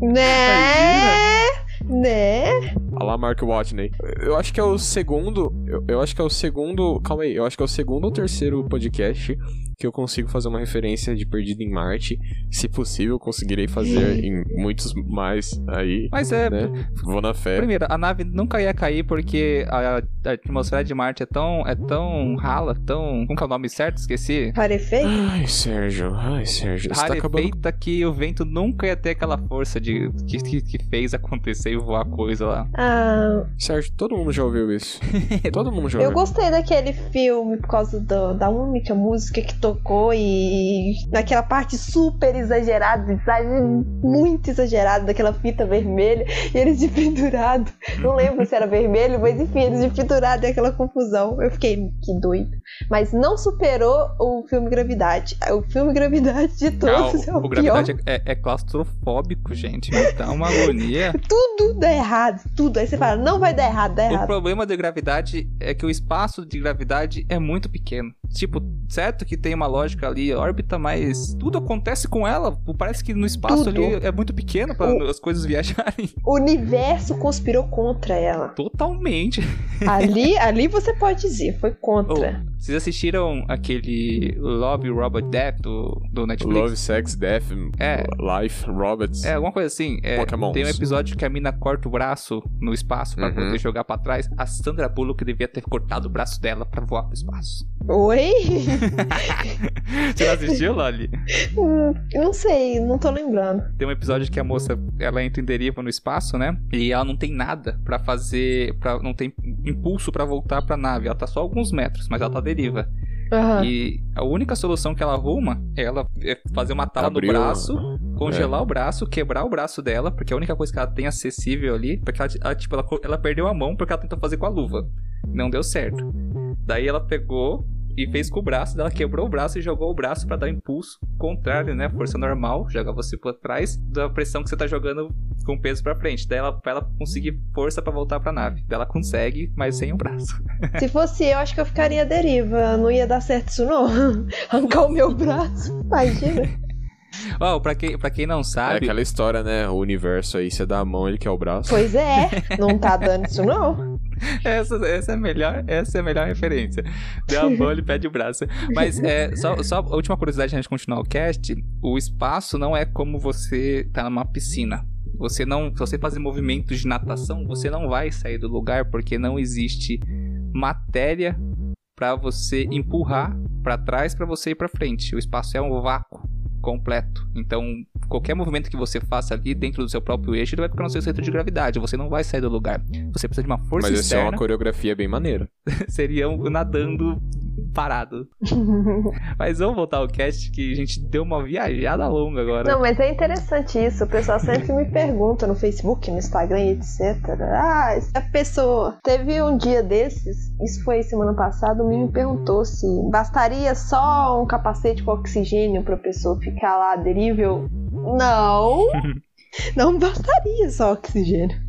Né? Né? Olha lá Mark Watney. Eu acho que é o segundo. Eu, eu acho que é o segundo. Calma aí. Eu acho que é o segundo ou terceiro podcast que eu consigo fazer uma referência de Perdido em Marte. Se possível, conseguirei fazer em muitos mais aí. Mas é. Né? Vou na fé. Primeiro, a nave nunca ia cair porque a, a atmosfera de Marte é tão, é tão rala, tão. Como que é o nome certo? Esqueci. Rarefeito? Ai, Sérgio. Ai, Sérgio. Você tá acabando. Rarefeita que o vento nunca ia ter aquela força de que, que, que fez acontecer e voar coisa lá. Ah, Sérgio, todo mundo já ouviu isso. todo mundo já eu ouviu. gostei daquele filme por causa do- da única música que tocou e naquela parte super exagerada, exa- muito exagerada daquela fita vermelha e eles de pendurado. Não lembro se era vermelho, mas enfim, eles de pendurado e aquela confusão. Eu fiquei que doido. Mas não superou o filme Gravidade. O filme Gravidade de todos Ah, é o, o, gravidade é, é claustrofóbico, gente. Dá uma agonia. Tudo dá errado, tudo. Aí você fala, não vai dar errado, dá O errado. problema da gravidade é que o espaço de gravidade é muito pequeno. Tipo, certo que tem uma lógica ali, órbita, mas tudo acontece com ela. Parece que no espaço Tudo. ali é muito pequeno para O- as coisas viajarem. O universo conspirou contra ela. Totalmente. Ali, ali você pode dizer, foi contra. Oh, vocês assistiram aquele Love, Robot, Death do, do Netflix? Love, Sex, Death, É. Life, Robots. É, alguma coisa assim. É, Pokémons. tem um episódio que a mina corta o braço no espaço pra Uhum. poder jogar pra trás. A Sandra Bullock devia ter cortado o braço dela pra voar pro espaço. Oi? Você não assistiu, Loli? Hum, não sei, não tô lembrando. Tem um episódio que a moça, ela entra em deriva no espaço, né? E ela não tem nada pra fazer, pra, não tem impulso pra voltar pra nave. Ela tá só alguns metros, mas ela tá deriva. Aham. E a única solução que ela arruma é ela é fazer uma tala Abriu. no braço, congelar o braço, quebrar o braço dela, porque é a única coisa que ela tem acessível ali, porque ela, ela, tipo, ela, ela perdeu a mão porque ela tentou fazer com a luva. Não deu certo. Daí ela pegou e fez com o braço, daí ela quebrou o braço e jogou o braço pra dar impulso contrário, né? Força normal, joga você pra trás da pressão que você tá jogando com peso pra frente. Daí ela, pra ela conseguir força pra voltar pra nave. Daí ela consegue, mas sem o braço. Se fosse eu, acho que eu ficaria deriva. Não ia dar certo isso, não. Arrancar o meu braço. Imagina. Ó, pra, quem, pra quem não É sabe, aquela história, né? O universo aí, você dá a mão, ele quer o braço. Pois é, não tá dando isso, não. Essa, essa é a melhor, essa é a melhor referência. Deu a mão, ele pede o braço. Mas é, só, só a última curiosidade antes de continuar o cast: o espaço não é como você tá numa piscina. Você não, se você fazer movimentos de natação, você não vai sair do lugar porque não existe matéria pra você empurrar pra trás pra você ir pra frente. O espaço é um vácuo completo. Então, qualquer movimento que você faça ali dentro do seu próprio eixo, ele vai ficar no seu centro de gravidade. Você não vai sair do lugar. Você precisa de uma força Mas essa é externa uma coreografia bem maneira. seriam nadando parado. Mas vamos voltar ao cast que a gente deu uma viajada longa agora. Não, mas é interessante isso. O pessoal sempre me pergunta no Facebook, no Instagram, etc. Ah, essa pessoa. Teve um dia desses, isso foi semana passada, o me perguntou se bastaria só um capacete com oxigênio pra pessoa ficar lá aderível. Não! Não bastaria só oxigênio.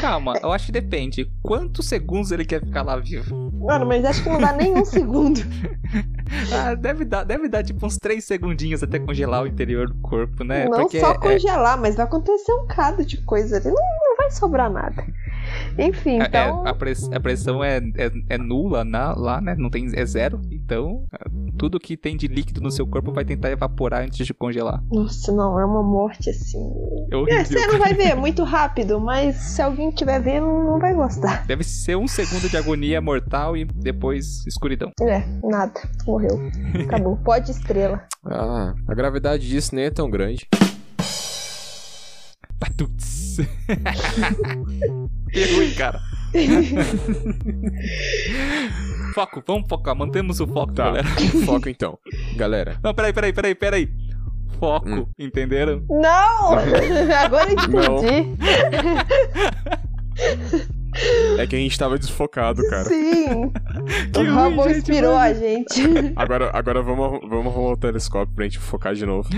Calma, eu acho que depende. Quantos segundos ele quer ficar lá vivo? Mano, mas acho que não dá nem um segundo. Ah, deve dar, deve dar tipo uns 3 segundinhos até congelar o interior do corpo, né? não Porque só é- congelar, mas vai acontecer um bocado de coisa ali. Não, não vai sobrar nada. Enfim, é- então. é- a, press- a pressão é, é, é nula na- lá, né? Não tem, é zero. Então, é, tudo que tem de líquido no seu corpo vai tentar evaporar antes de congelar. Nossa, não, é uma morte assim. É É, você não vai ver, é muito rápido, mas se alguém estiver vendo, não vai gostar. Deve ser um segundo de agonia mortal e depois escuridão. É, nada, morreu. Acabou. Pode estrela. Ah, a gravidade disso nem é tão grande. Patuts. que ruim, cara. foco, vamos focar, mantemos o foco, Tá, galera. foco então. Galera, Não, peraí, peraí, peraí, peraí. Foco, Hum. entenderam? Não! Agora eu entendi. é que a gente tava desfocado, cara. Sim. Que o gente, inspirou a gente. Agora, agora vamos, vamos arrumar o telescópio pra gente focar de novo.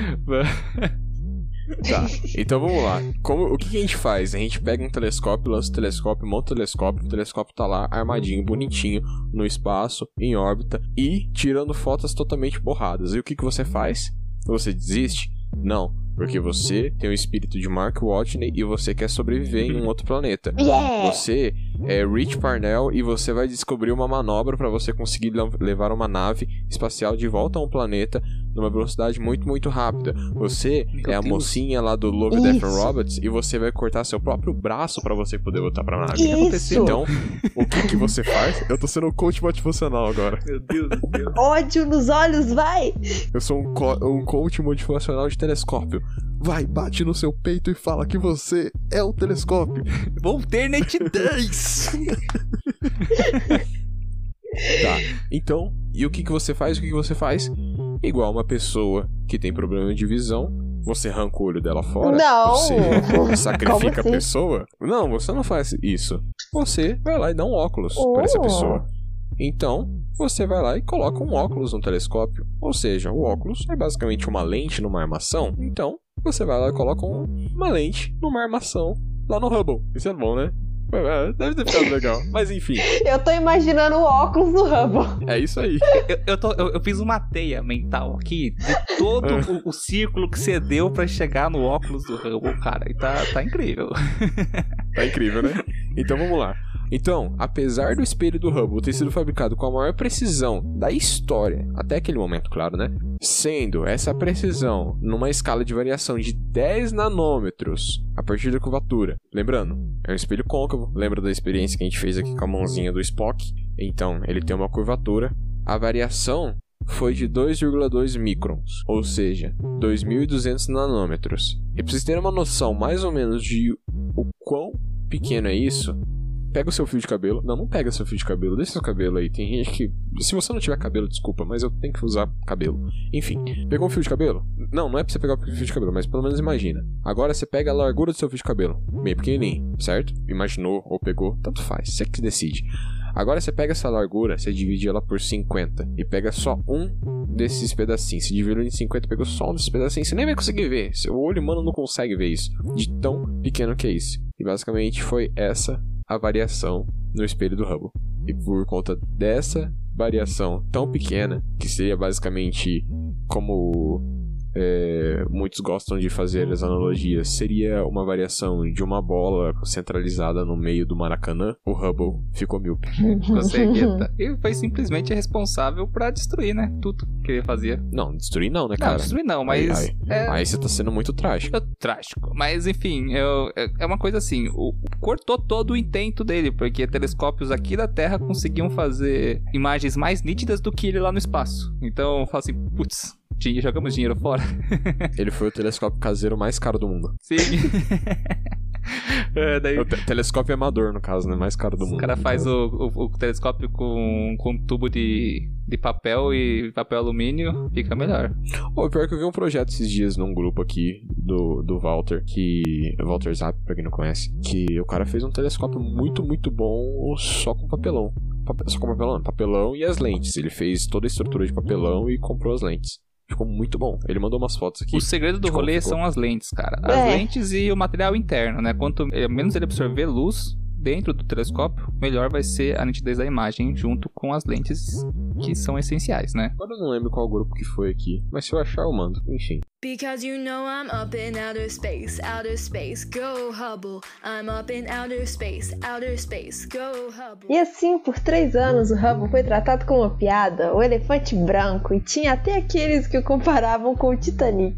Tá, então vamos lá. Como, o que, que a gente faz? A gente pega um telescópio, lança o telescópio, monta o telescópio, o telescópio tá lá armadinho, bonitinho, no espaço, em órbita e tirando fotos totalmente borradas. E o que, que você faz? Você desiste? Não, porque você tem o espírito de Mark Watney e você quer sobreviver em um outro planeta. Yeah! Você é Rich Parnell e você vai descobrir uma manobra para você conseguir le- levar uma nave espacial de volta a um planeta numa velocidade muito, muito rápida. Você Meu é a Deus. mocinha lá do Love, Death and. Robots e você vai cortar seu próprio braço para você poder voltar pra nave. Isso! Então, o que, que você faz? Eu tô sendo um coach motivacional agora. Meu Deus do céu. Ódio nos olhos, vai! Eu sou um, co- um coach motivacional de telescópio. Vai, bate no seu peito e fala que você é o telescópio. Vou ter net 10! Tá. Então, e o que, que você faz? O que, que você faz? Igual uma pessoa que tem problema de visão, você arranca o olho dela fora. Não. Você sacrifica Como a assim? pessoa. Não, você não faz isso. Você vai lá e dá um óculos pra essa Oh. pessoa. Então, você vai lá e coloca um óculos no telescópio. Ou seja, o óculos é basicamente uma lente numa armação. Então, você vai lá e coloca um- uma lente numa armação lá no Hubble. Isso é bom, né? Deve ter ficado legal. Mas enfim, Eu tô imaginando o óculos do Hubble. é isso aí. Eu, eu, tô- eu- eu fiz uma teia mental aqui de todo É. o, o círculo que você deu pra chegar no óculos do Hubble, cara. E tá, tá incrível. Tá incrível, né? Então vamos lá. Então, apesar do espelho do Hubble ter sido fabricado com a maior precisão da história, até aquele momento, claro, né? Sendo essa precisão numa escala de variação de 10 nanômetros a partir da curvatura. Lembrando, é um espelho côncavo, lembra da experiência que a gente fez aqui com a mãozinha do Spock? Então, ele tem uma curvatura. A variação foi de 2,2 microns, ou seja, 2.200 nanômetros. E para vocês terem uma noção mais ou menos de o quão pequeno é isso, pega o seu fio de cabelo. Não, não pega seu fio de cabelo, deixa seu cabelo aí. Tem gente que. Se você não tiver cabelo, desculpa, mas eu tenho que usar cabelo. Enfim, pegou um fio de cabelo? Não, não é pra você pegar o fio de cabelo, mas pelo menos imagina. Agora você pega a largura do seu fio de cabelo, meio pequenininho, certo? Imaginou ou pegou, tanto faz, você que decide. Agora você pega essa largura, você divide ela por 50 e pega só um desses pedacinhos. Se dividiu em 50, pegou só um desses pedacinhos, você nem vai conseguir ver. Seu olho humano não consegue ver isso, de tão pequeno que é isso. E basicamente foi essa a variação no espelho do Hubble. E por conta dessa variação tão pequena, que seria basicamente como é, muitos gostam de fazer as analogias, seria uma variação de uma bola centralizada no meio do Maracanã, o Hubble ficou míope. Consegueta. E foi simplesmente responsável para destruir, né? Tudo que ele fazia. Não, destruir não, né, cara? Não, destruir não, mas. Aí, aí, é... aí você tá sendo muito trágico. É trágico. Mas, enfim, eu, é, é uma coisa assim: o, cortou todo o intento dele, porque telescópios aqui da Terra conseguiam fazer imagens mais nítidas do que ele lá no espaço. Então, eu falo assim, putz, jogamos dinheiro fora. Ele foi o telescópio caseiro mais caro do mundo. Sim. é, daí... Te telescópio amador, no caso, né? Mais caro do mundo. O cara faz o, o, o, telescópio com, com tubo de, de papel e papel alumínio, fica melhor. Oh, pior que eu vi um projeto esses dias num grupo aqui do, do Walter, que. Walter Zap, pra quem não conhece. Que o cara fez um telescópio muito, muito bom só com papelão. Só com papelão, papelão e as lentes. Ele fez toda a estrutura de papelão e comprou as lentes. Ficou muito bom. Ele mandou umas fotos aqui. O segredo do rolê são as lentes, cara. As é. lentes e o material interno, né? Quanto menos ele absorver luz, dentro do telescópio, melhor vai ser a nitidez da imagem junto com as lentes que são essenciais, né? Agora eu não lembro qual grupo que foi aqui, mas se eu achar eu mando, enfim. Because you know I'm up in outer space, outer space, go Hubble. I'm up in outer space, outer space, go Hubble. E assim, por três anos, o Hubble foi tratado como uma piada, o elefante branco, e tinha até aqueles que o comparavam com o Titanic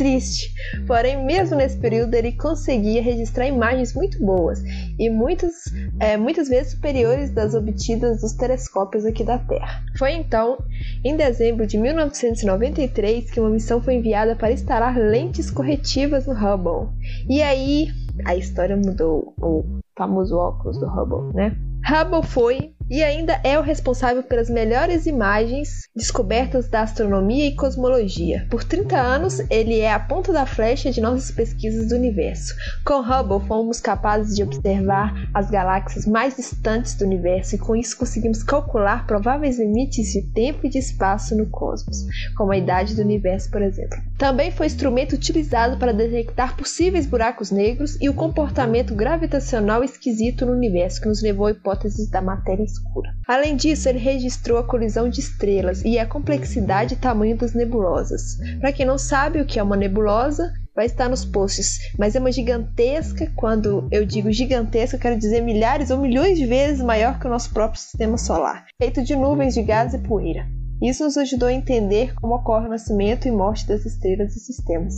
triste. Porém, mesmo nesse período, ele conseguia registrar imagens muito boas e muitas, é, muitas vezes superiores das obtidas dos telescópios aqui da Terra. Foi então, em dezembro de 1993, que uma missão foi enviada para instalar lentes corretivas no Hubble. E aí, a história mudou, o famoso óculos do Hubble, né? Hubble foi e ainda é o responsável pelas melhores imagens descobertas da astronomia e cosmologia. Por 30 anos, ele é a ponta da flecha de nossas pesquisas do universo. Com Hubble, fomos capazes de observar as galáxias mais distantes do universo e com isso conseguimos calcular prováveis limites de tempo e de espaço no cosmos, como a idade do universo, por exemplo. Também foi instrumento utilizado para detectar possíveis buracos negros e o comportamento gravitacional esquisito no universo que nos levou a hipóteses da matéria escura escura. Além disso, ele registrou a colisão de estrelas e a complexidade e tamanho das nebulosas. Para quem não sabe o que é uma nebulosa, vai estar nos posts, mas é uma gigantesca, quando eu digo gigantesca, quero dizer milhares ou milhões de vezes maior que o nosso próprio sistema solar, feito de nuvens de gás e poeira. Isso nos ajudou a entender como ocorre o nascimento e morte das estrelas e sistemas.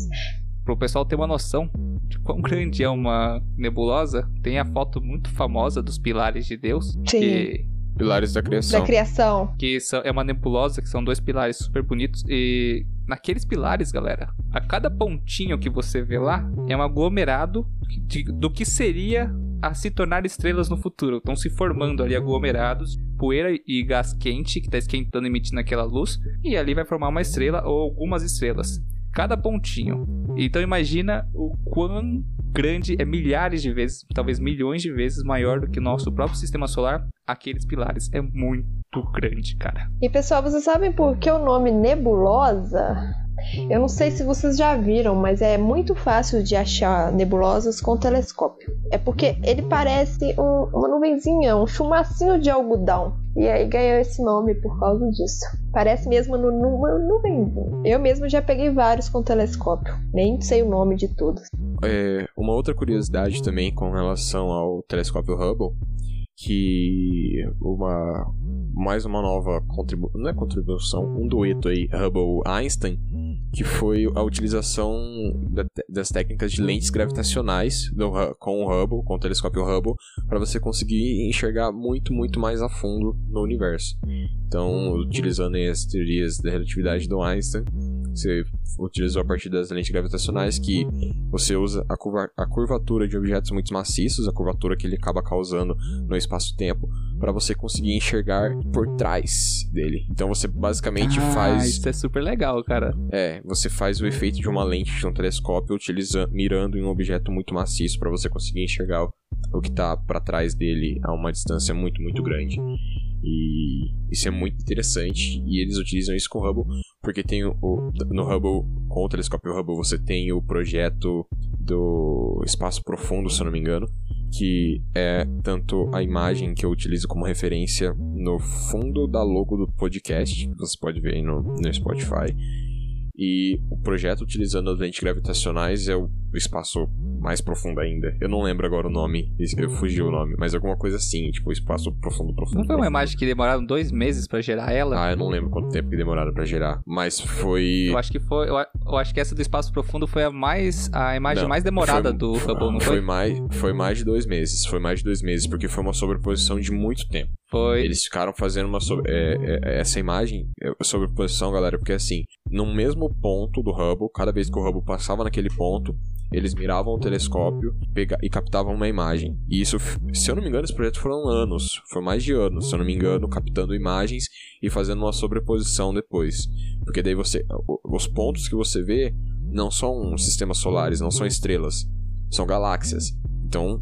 Para o pessoal ter uma noção de quão grande é uma nebulosa, tem a foto muito famosa dos pilares de Deus, Sim. que Pilares da criação. Da criação. Que são, é uma nebulosa, que são dois pilares super bonitos. E naqueles pilares, galera, a cada pontinho que você vê lá é um aglomerado de, do que seria a se tornar estrelas no futuro. Estão se formando ali aglomerados, poeira e gás quente que está esquentando e emitindo aquela luz. E ali vai formar uma estrela ou algumas estrelas. Cada pontinho. Então imagina o quão grande, é milhares de vezes, talvez milhões de vezes maior do que o nosso próprio sistema solar, aqueles pilares. É muito grande, cara. E pessoal, vocês sabem por que o nome nebulosa? Eu não sei se vocês já viram, mas é muito fácil de achar nebulosas com telescópio. É porque ele parece um, uma nuvenzinha, um chumacinho de algodão. E aí ganhou esse nome por causa disso. Parece mesmo no, nuvenzinha. Eu mesmo já peguei vários com telescópio. Nem sei o nome de todos. É, uma outra curiosidade também com relação ao telescópio Hubble, que uma mais uma nova contribuição, não é contribuição, um dueto aí, Hubble-Einstein, que foi a utilização da, das técnicas de lentes gravitacionais do, com o Hubble, com o telescópio Hubble, para você conseguir enxergar muito, muito mais a fundo no universo. Então, utilizando as teorias da relatividade do Einstein, você utilizou a partir das lentes gravitacionais que você usa a, curva, a curvatura de objetos muito maciços, a curvatura que ele acaba causando no espaço-tempo, para você conseguir enxergar por trás dele. Então você basicamente ah, faz. Isso é super legal, cara. É, você faz o efeito de uma lente de um telescópio utilizando, mirando em um objeto muito maciço para você conseguir enxergar o que está para trás dele a uma distância muito, muito grande. E isso é muito interessante. E eles utilizam isso com o Hubble, porque tem o, no Hubble, com o telescópio Hubble, você tem o projeto do espaço profundo, se eu não me engano, que é tanto a imagem que eu utilizo como referência no fundo da logo do podcast, que você pode ver aí no, no Spotify. E o projeto utilizando as lentes gravitacionais é o espaço mais profundo ainda. Eu não lembro agora o nome, eu fugi o nome, mas alguma coisa assim, tipo, espaço profundo, profundo. Não foi uma imagem que demoraram dois meses para gerar ela? Ah, eu não lembro quanto tempo que demoraram para gerar, mas foi. Eu acho que foi, eu, acho que essa do espaço profundo foi a mais, a imagem Não, mais demorada foi, do Hubble, não foi? foi? mais, foi mais de dois meses, foi mais de dois meses, porque foi uma sobreposição de muito tempo. Foi. Eles ficaram fazendo uma sobre, é, é, essa imagem, é, sobreposição, galera, porque assim, no mesmo ponto do Hubble, cada vez que o Hubble passava naquele ponto, eles miravam o telescópio pega, e captavam uma imagem. E isso, se eu não me engano, esse projeto foram anos, foi mais de anos, se eu não me engano, captando imagens e fazendo uma sobreposição depois. Porque daí você, os pontos que você vê não são sistemas solares, não são estrelas, são galáxias. Então,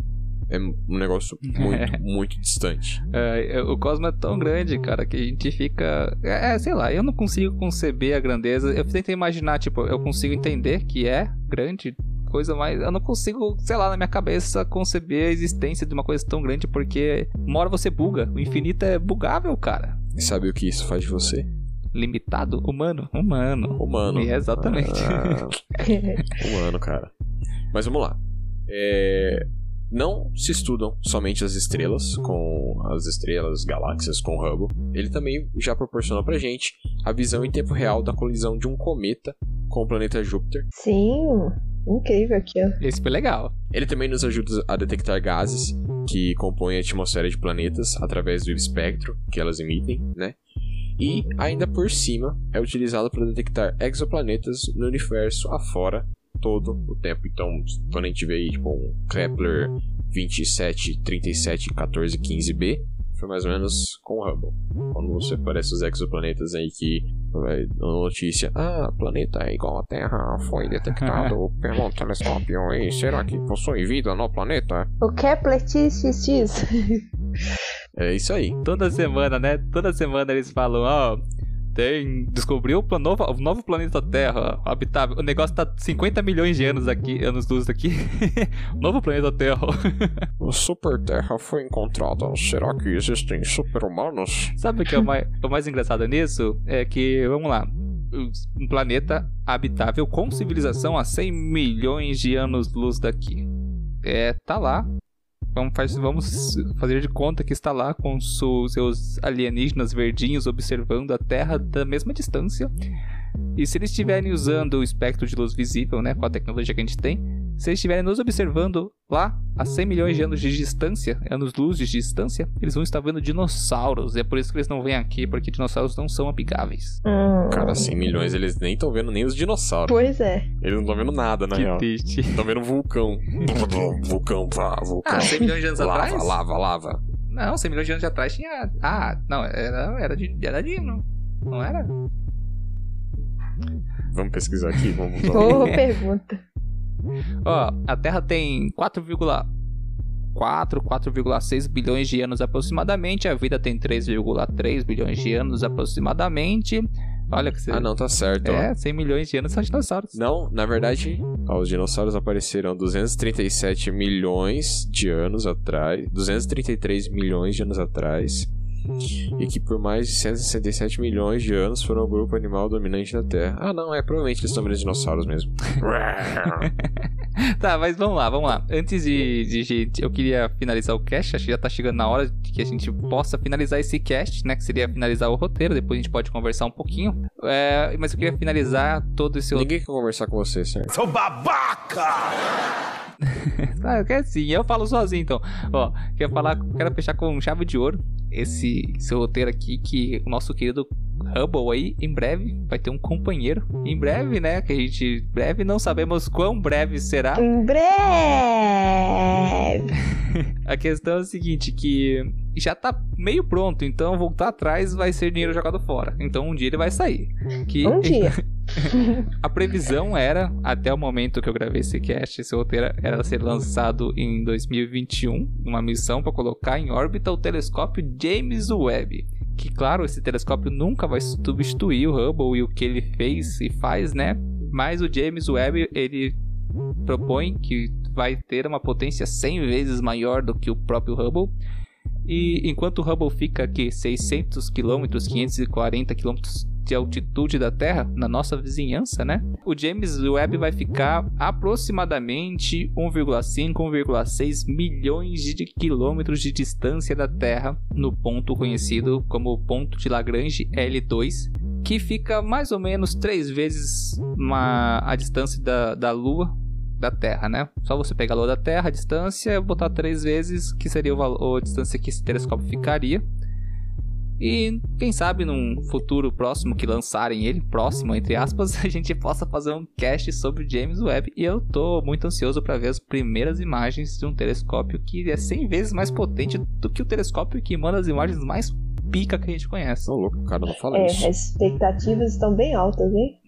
é um negócio muito, muito distante. É, o cosmo é tão grande, cara, que a gente fica. É, sei lá, eu não consigo conceber a grandeza. Eu tento imaginar, tipo, eu consigo entender que é grande, coisa mais. Eu não consigo, sei lá, na minha cabeça conceber a existência de uma coisa tão grande, porque uma hora você buga. O infinito é bugável, cara. E sabe o que isso faz de você? Limitado? Humano? Humano. Humano. É, exatamente. Ah, humano, cara. Mas vamos lá. É, não se estudam somente as estrelas, com as estrelas, galáxias com Hubble. Ele também já proporcionou pra gente a visão em tempo real da colisão de um cometa com o planeta Júpiter. Sim, incrível aquilo. Esse foi legal. Ele também nos ajuda a detectar gases que compõem a atmosfera de planetas através do espectro que elas emitem, né? E ainda por cima é utilizado para detectar exoplanetas no universo afora todo o tempo. Então, quando a gente vê aí, tipo, um Kepler 27, 37, 14, 15b, foi mais ou menos com o Hubble. Quando você aparece os exoplanetas aí que vai dando notícia, ah, planeta é igual à Terra, foi detectado pelo telescópio e será que possui vida no planeta? O Kepler XXX. É isso aí. Toda semana, né? Toda semana eles falam, ó. Oh, tem. Descobriu o novo, o novo planeta Terra habitável. O negócio tá 50 milhões de anos aqui, anos luz daqui. novo planeta Terra. o Super Terra foi encontrado. Será que existem super-humanos? Sabe o que é o mais, o mais engraçado nisso? É que, vamos lá. Um planeta habitável com civilização a 100 milhões de anos luz daqui. É, tá lá. Vamos, faz, vamos fazer de conta que está lá com seus alienígenas verdinhos observando a Terra da mesma distância. E se eles estiverem usando o espectro de luz visível, né, com a tecnologia que a gente tem, se eles estiverem nos observando lá a 100 milhões de anos de distância, anos-luz de distância, eles vão estar vendo dinossauros. E é por isso que eles não vêm aqui, porque dinossauros não são amigáveis. Hum. Cara, 100 milhões eles nem estão vendo nem os dinossauros. Pois é. Eles não estão vendo nada, na que real. triste. Estão vendo vulcão. vulcão, pá, vulcão. Ah, 100 milhões de anos lava, atrás? Lava, lava, Não, 100 milhões de anos atrás tinha. Ah, não, era, era, de, era dino. Não era? Vamos pesquisar aqui, vamos Boa pergunta. Ó, a Terra tem 4,4, 4,6 bilhões de anos aproximadamente. A vida tem 3,3 bilhões de anos aproximadamente. Olha que você... Ah, não, tá certo. É, ó. 100 milhões de anos são dinossauros. Não, na verdade, ó, os dinossauros apareceram 237 milhões de anos atrás. 233 milhões de anos atrás. E que por mais de 167 milhões de anos foram o grupo animal dominante da Terra. Ah, não, é provavelmente eles estão vendo dinossauros mesmo. tá, mas vamos lá, vamos lá. Antes de, de, de, Eu queria finalizar o cast, acho que já tá chegando na hora de que a gente possa finalizar esse cast, né? Que seria finalizar o roteiro, depois a gente pode conversar um pouquinho. É, mas eu queria finalizar todo esse. Ninguém quer conversar com você, certo? Sou babaca! ah, quero sim, eu falo sozinho então. Ó, quero falar, quero fechar com chave de ouro esse seu roteiro aqui que o nosso querido Hubble aí em breve vai ter um companheiro. Em breve, né? Que a gente breve não sabemos quão breve será. Em breve. a questão é o seguinte, que já tá meio pronto, então voltar atrás vai ser dinheiro jogado fora. Então um dia ele vai sair. Que um dia. a previsão era, até o momento que eu gravei esse cast, esse roteiro era ser lançado em 2021, uma missão para colocar em órbita o telescópio James Webb. Que claro, esse telescópio nunca vai substituir o Hubble e o que ele fez e faz, né? Mas o James Webb, ele propõe que vai ter uma potência 100 vezes maior do que o próprio Hubble. E enquanto o Hubble fica aqui 600 km, 540 km de altitude da Terra, na nossa vizinhança, né? O James Webb vai ficar aproximadamente 1,5, 1,6 milhões de quilômetros de distância da Terra, no ponto conhecido como ponto de Lagrange L2, que fica mais ou menos três vezes uma, a distância da, da Lua da Terra, né? Só você pegar a Lua da Terra, a distância, botar três vezes, que seria o valor, a distância que esse telescópio ficaria. E quem sabe num futuro próximo que lançarem ele, próximo entre aspas, a gente possa fazer um cast sobre James Webb. E eu tô muito ansioso para ver as primeiras imagens de um telescópio que é 100 vezes mais potente do que o telescópio que manda as imagens mais pica que a gente conhece. Ô, louco, cara, não fala é, isso. As expectativas estão bem altas, hein?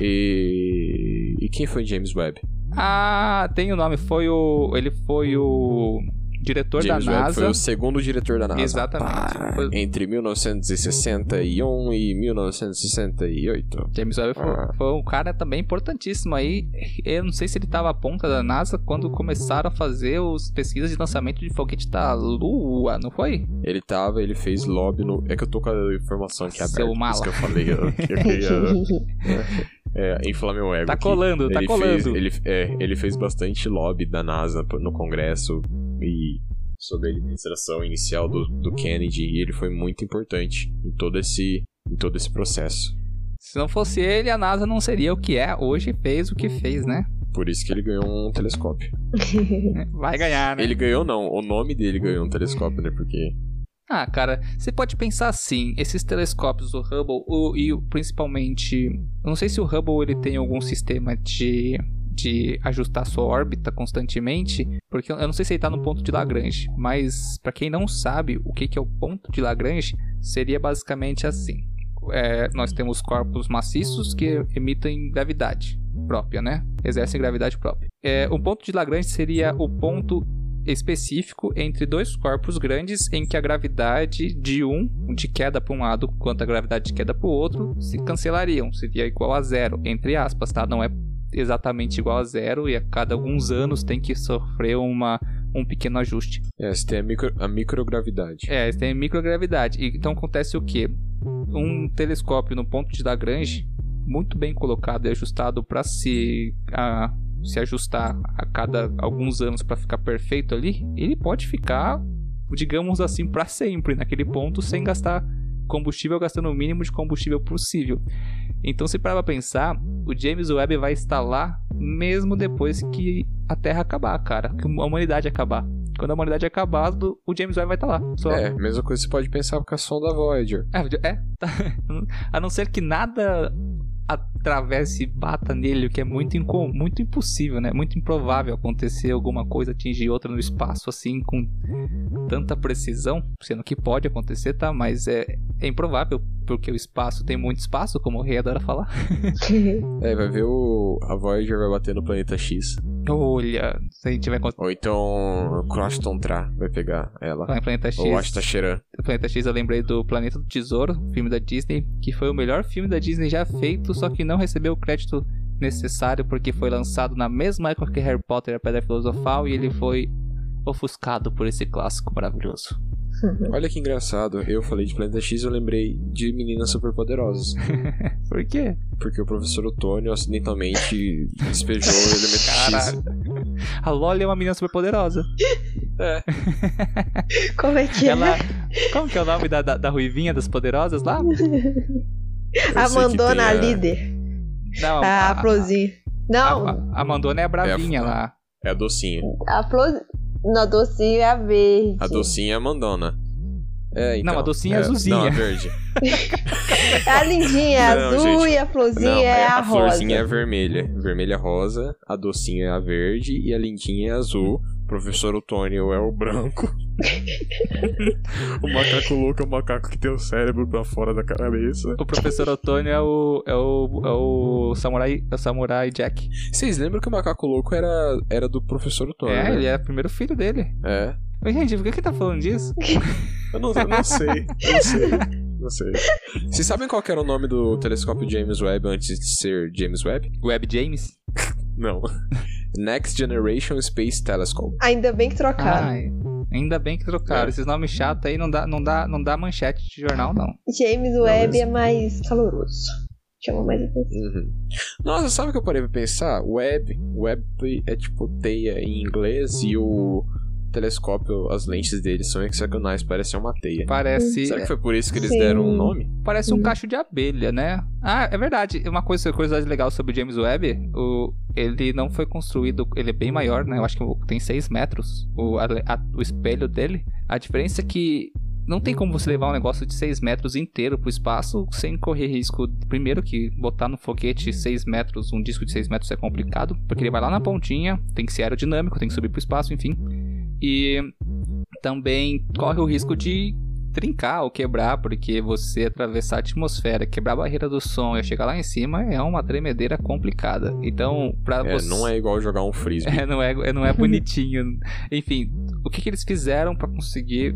e... e quem foi James Webb? Ah, tem o nome, foi o. Ele foi o diretor James da Webb NASA. foi o segundo diretor da NASA. Exatamente. Pá, Foi- Entre 1961 e 1968. James Webb foi, Ah. foi um cara também importantíssimo aí. Eu não sei se ele estava à ponta da NASA quando começaram a fazer as pesquisas de lançamento de foguete da Lua, não foi? Ele tava, ele fez lobby no. É que eu tô com a informação aqui Seu aberta. por mala. isso que eu falei. Eu, que eu queria é, inflar meu ego. Tá colando, tá ele colando. Fez, ele, é, ele fez bastante lobby da NASA no Congresso e sobre a administração inicial do, do Kennedy e ele foi muito importante em todo esse, em todo esse processo. Se não fosse ele, a NASA não seria o que é hoje e fez o que fez, né? Por isso que ele ganhou um telescópio. Vai ganhar, né? Ele ganhou não, o nome dele ganhou um telescópio, né? Porque Ah, cara, você pode pensar assim, esses telescópios, o Hubble o, e principalmente, eu não sei se o Hubble ele tem algum sistema de, de ajustar sua órbita constantemente, porque eu não sei se ele está no ponto de Lagrange, mas para quem não sabe o que, que é o ponto de Lagrange, seria basicamente assim. É, nós temos corpos maciços que emitem gravidade própria, né? Exercem gravidade própria. É, o ponto de Lagrange seria o ponto específico entre dois corpos grandes em que a gravidade de um de queda para um lado quanto a gravidade de queda para o outro se cancelariam, seria igual a zero, entre aspas, tá? Não é exatamente igual a zero e a cada alguns anos tem que sofrer uma, um pequeno ajuste. é, você tem a, micro, a microgravidade. É, você tem microgravidade. E, Então acontece o quê? Um telescópio no ponto de Lagrange, muito bem colocado e ajustado para se, a- se ajustar a cada alguns anos para ficar perfeito ali, ele pode ficar, digamos assim, para sempre naquele ponto sem gastar combustível, gastando o mínimo de combustível possível. Então, se parar pra pensar, o James Webb vai estar lá mesmo depois que a Terra acabar, cara, que a humanidade acabar. Quando a humanidade acabar, o James Webb vai estar lá. Só... É, mesma coisa você pode pensar com a sonda Voyager. É, é, tá. A não ser que nada atravesse e bata nele, o que é muito, incom muito impossível, né? Muito improvável acontecer alguma coisa atingir outra no espaço assim com tanta precisão, sendo que pode acontecer, tá? Mas é, é improvável, porque o espaço tem muito espaço, como o rei adora falar. É, vai ver o. A Voyager vai bater no planeta X. Olha, se a gente vai Ou então Croston Tra vai pegar ela. no Planeta X. Ou Astacheran. do Planeta X eu lembrei do Planeta do Tesouro, filme da Disney, que foi o melhor filme da Disney já feito, só que não recebeu o crédito necessário porque foi lançado na mesma época que Harry Potter e a Pedra Filosofal e ele foi ofuscado por esse clássico maravilhoso. Olha que engraçado. Eu falei de Planeta X e eu lembrei de Meninas Superpoderosas. Por quê? Porque o professor Otônio acidentalmente despejou o elemento X. Caralho. A Loli é uma menina super poderosa. É. Como é que Ela. é? Como que é o nome da, da, da Ruivinha das poderosas lá? Eu Amandona, tem a líder. Não, A, a Florzinha. Não, a, a Amandona é a bravinha É a- lá. É a docinha. a Florzinha. Não, docinho é a verde. A docinha é a Mandona. É, então. Não, a docinha é azulzinha. Não, a verde. A lindinha é Não, azul gente. e a florzinha Não, é a, a rosa. florzinha é a vermelha. Vermelha é rosa, a docinha é a verde e a lindinha é azul. O professor Otônio é o branco. o macaco louco é o macaco que tem o cérebro pra fora da cabeça. O professor Otônio é o. é o. é o samurai. É o samurai Jack. Vocês lembram que o macaco louco era, era do professor Otônio? É, né? ele é o primeiro filho dele. É. Mas, gente, por que que tá falando disso? Eu não, eu não sei. Eu não sei. Não sei. Vocês sabem qual que era o nome do telescópio James Webb antes de ser James Webb? Web James? Não. Next Generation Space Telescope. Ainda bem que trocaram. Ai, ainda bem que trocaram. É. Esses nomes chatos aí não dá, não, dá, não dá manchete de jornal, não. James Webb é mais caloroso. Chama mais atenção. Uhum. Nossa, sabe o que eu parei pra pensar? Web. Web é tipo teia em inglês e o telescópio, as lentes dele são hexagonais, parecem uma teia. Parece. Será que foi por isso que eles Sim. deram um nome? Parece um cacho de abelha, né? Ah, é verdade. Uma coisa, curiosidade legal sobre o James Webb, o, ele não foi construído, ele é bem maior, né? Eu acho que tem 6 metros o, a- a- o espelho dele. A diferença é que não tem como você levar um negócio de 6 metros inteiro pro espaço sem correr risco. Primeiro que botar no foguete 6 metros, um disco de 6 metros é complicado, porque ele vai lá na pontinha, tem que ser aerodinâmico, tem que subir pro espaço, enfim. E também corre o risco de trincar ou quebrar, porque você atravessar a atmosfera, quebrar a barreira do som e chegar lá em cima é uma tremedeira complicada. Então, pra É, você. não é igual jogar um frisbee. É, não é, não é bonitinho. Enfim, o que, que eles fizeram pra conseguir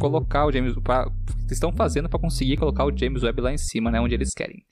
colocar o James pra, estão fazendo pra conseguir colocar o James Webb lá em cima, né, onde eles querem.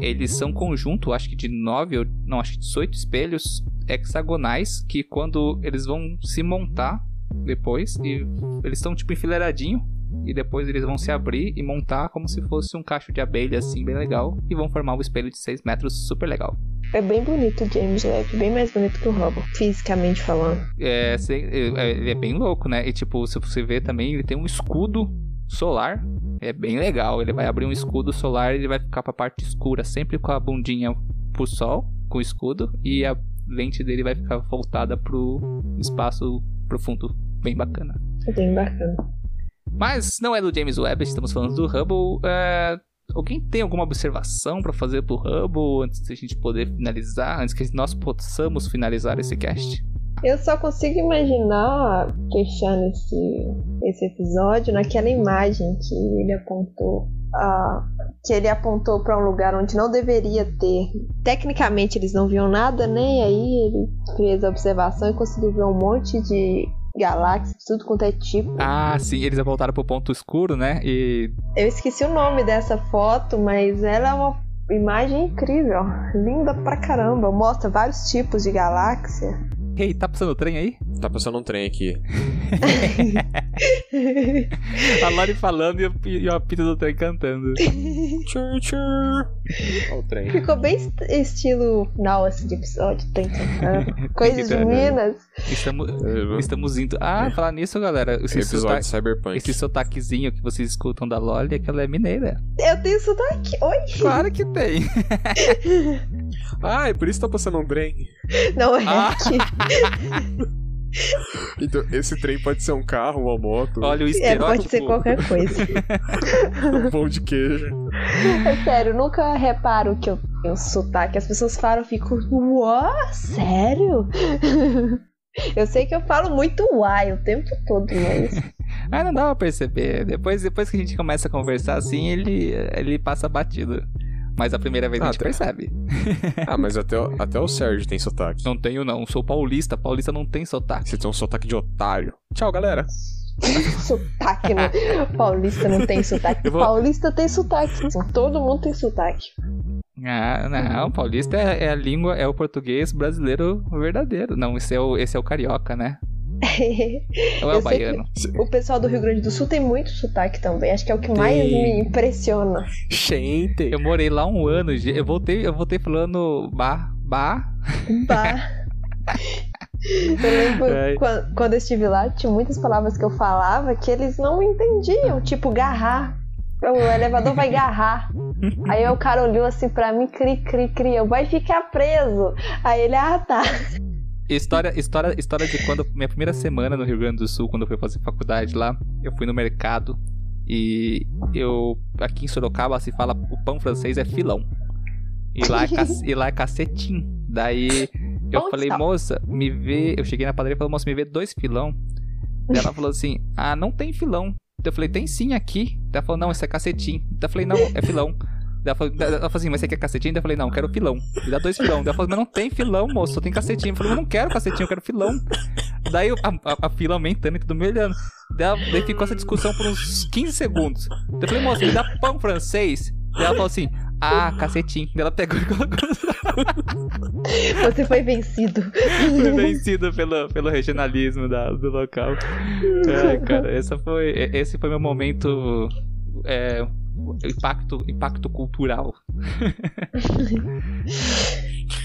Eles são conjunto, acho que de 9 ou não, acho que 18 espelhos hexagonais que quando eles vão se montar depois e eles estão tipo enfileiradinho e depois eles vão se abrir e montar como se fosse um cacho de abelha assim bem legal e vão formar um espelho de 6 metros super legal. É bem bonito o James Webb, bem mais bonito que o Hubble, fisicamente falando. É, cê- é, ele é bem louco, né? E tipo, se você ver também, ele tem um escudo solar. É bem legal. Ele vai abrir um escudo solar e ele vai ficar pra parte escura, sempre com a bundinha pro sol, com o escudo, e a lente dele vai ficar voltada pro espaço profundo. Bem bacana. É bem bacana. Mas não é do James Webb, estamos falando do Hubble. É, Alguém tem alguma observação pra fazer pro Hubble antes da gente poder finalizar? Antes que nós possamos finalizar esse cast? Eu só consigo imaginar, fechando esse, esse episódio, naquela imagem que ele apontou. ah, que ele apontou para um lugar onde não deveria ter. Tecnicamente eles não viam nada, né? E aí ele fez a observação e conseguiu ver um monte de galáxias, tudo quanto é tipo. Ah, sim, eles apontaram pro ponto escuro, né? E. Eu esqueci o nome dessa foto, mas ela é uma imagem incrível, linda pra caramba. Mostra vários tipos de galáxia. Ei, tá passando o trem aí? Tá passando um trem aqui. A Lori falando e o, e o apito do trem cantando. Tchur, tchur. Olha o trem. Ficou bem est- estilo final esse de episódio, tem cantando. Coisas de. Minas. Estamos, É, estamos indo. Ah, falar nisso, galera. Esse, Episódio sotaque, Cyberpunk. esse sotaquezinho que vocês escutam da Loli é que ela é mineira. Eu tenho sotaque. Oi? Claro que tem. Ah, é por isso que tá passando um trem. Não é Ah. Então, esse trem pode ser um carro, uma moto, Olha o É, estereótipo. pode ser qualquer coisa. um pão de queijo. É sério, nunca reparo que eu tenho sotaque. As pessoas falam, eu fico, uau, sério? Eu sei que eu falo muito uai o tempo todo, mas. Ah, não dá pra perceber. Depois, depois que a gente começa a conversar assim, ele, ele passa batido. Mas a primeira vez a Ah, gente tá. percebe. Ah, mas até, o- até o Sérgio tem sotaque. Não tenho, não. Sou paulista. Paulista não tem sotaque. Você tem um sotaque de otário. Tchau, galera. sotaque, né? Paulista não tem sotaque. Vou- Paulista tem sotaque. Todo mundo tem sotaque. Ah, não. Paulista é, é a língua, é o português brasileiro verdadeiro. Não, esse é o, esse é o carioca, né? Ou é o baiano? O pessoal do Rio Grande do Sul tem muito sotaque também. Acho que é o que mais me impressiona. Gente! Eu morei lá um ano, eu voltei, eu voltei falando bar, bar. Bar. Eu lembro é. quando eu estive lá, tinha muitas palavras que eu falava que eles não entendiam, tipo garrar. O elevador vai garrar. Aí o cara olhou assim pra mim, cri, cri, cri, eu vai ficar preso. Aí ele, ah, tá. História, história, história de quando minha primeira semana no Rio Grande do Sul, quando eu fui fazer faculdade lá, eu fui no mercado e eu aqui em Sorocaba se fala o pão francês é filão. E lá é, e lá é cacetim. Daí eu Onde falei, está? moça, me vê. Eu cheguei na padaria e falei, moça, me vê dois filão. Daí ela falou assim: Ah, não tem filão. Eu falei, tem sim aqui. Ela falou, não, isso é cacetim. Eu falei, não, é filão. Ela falou, ela falou assim, mas você quer cacetinho? Eu falei, não, eu quero filão. Me dá dois filão. Ela falou, mas não tem filão, moço, só tem cacetinho. Eu falei, eu não quero cacetinho, eu quero filão. Daí a, a, a fila aumentando e tudo me olhando. Daí, daí ficou essa discussão por uns 15 segundos. Eu falei, moço, me dá pão francês. Daí ela falou assim, ah, cacetinho. Daí ela pegou e colocou Você foi vencido. Fui vencido pelo, pelo regionalismo da, do local. É, cara, essa foi, esse foi meu momento é, impacto, impacto cultural.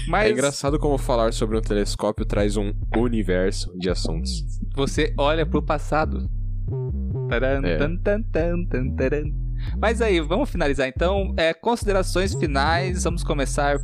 Mas... É engraçado como falar sobre um telescópio traz um universo de assuntos. Você olha pro passado. Taran, é. tan, tan, tan, Mas aí, vamos finalizar então. É, considerações finais. Vamos começar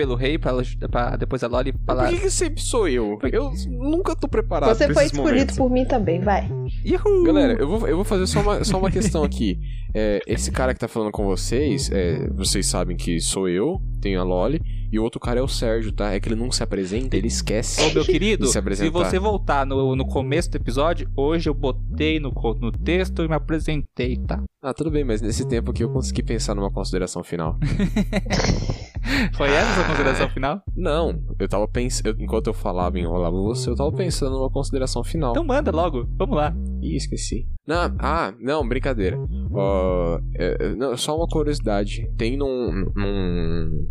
pelo rei pra, pra depois a Loli falar. Por que, que sempre sou eu? Eu nunca tô preparado. Você foi escolhido momentos. por mim também, vai. Uhul. Galera, eu vou, eu vou fazer só uma, só uma questão aqui. É, esse cara que tá falando com vocês, é, vocês sabem que sou eu, tenho a Loli. E o outro cara é o Sérgio, tá? É que ele não se apresenta, ele esquece. Ô, meu querido, se, se, você voltar no, no começo do episódio, hoje eu botei no, no texto e me apresentei, tá? Ah, tudo bem, mas nesse tempo aqui eu consegui pensar numa consideração final. Foi essa a sua consideração final? Não, eu tava pensando. Enquanto eu falava e enrolava você, eu tava pensando numa consideração final. Então manda logo, vamos lá. Ih, esqueci. Não, ah, não, brincadeira. Uh, é, não, só uma curiosidade. Tem num. num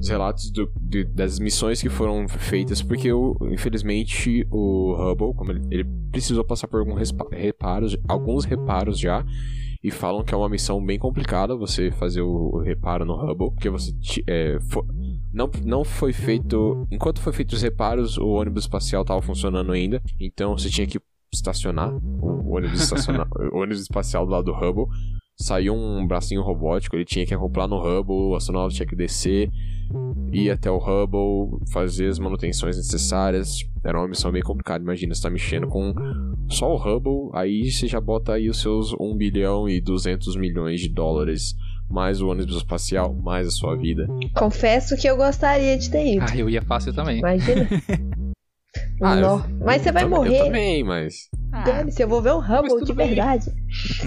os relatos do, de, das missões que foram feitas, porque infelizmente o Hubble, como ele, ele precisou passar por alguns reparos, alguns reparos já, e falam que é uma missão bem complicada você fazer o, o reparo no Hubble, porque você é, for, não, não foi feito. Enquanto foi feito os reparos, o ônibus espacial estava funcionando ainda, então você tinha que estacionar o ônibus, estacionar, o ônibus espacial do lado do Hubble. Saiu um bracinho robótico, ele tinha que acoplar no Hubble, o astronauta tinha que descer, ir até o Hubble, fazer as manutenções necessárias. Era uma missão bem complicada, imagina, você tá mexendo com só o Hubble, aí você já bota aí os seus 1 bilhão e 200 milhões de dólares, mais o ônibus espacial, mais a sua vida. Confesso que eu gostaria de ter ido. Ah, eu ia fácil também. Imagina. ah, eu, mas você vai também, morrer. Eu também, mas. Ah, Dane-se, eu vou ver o Hubble de verdade.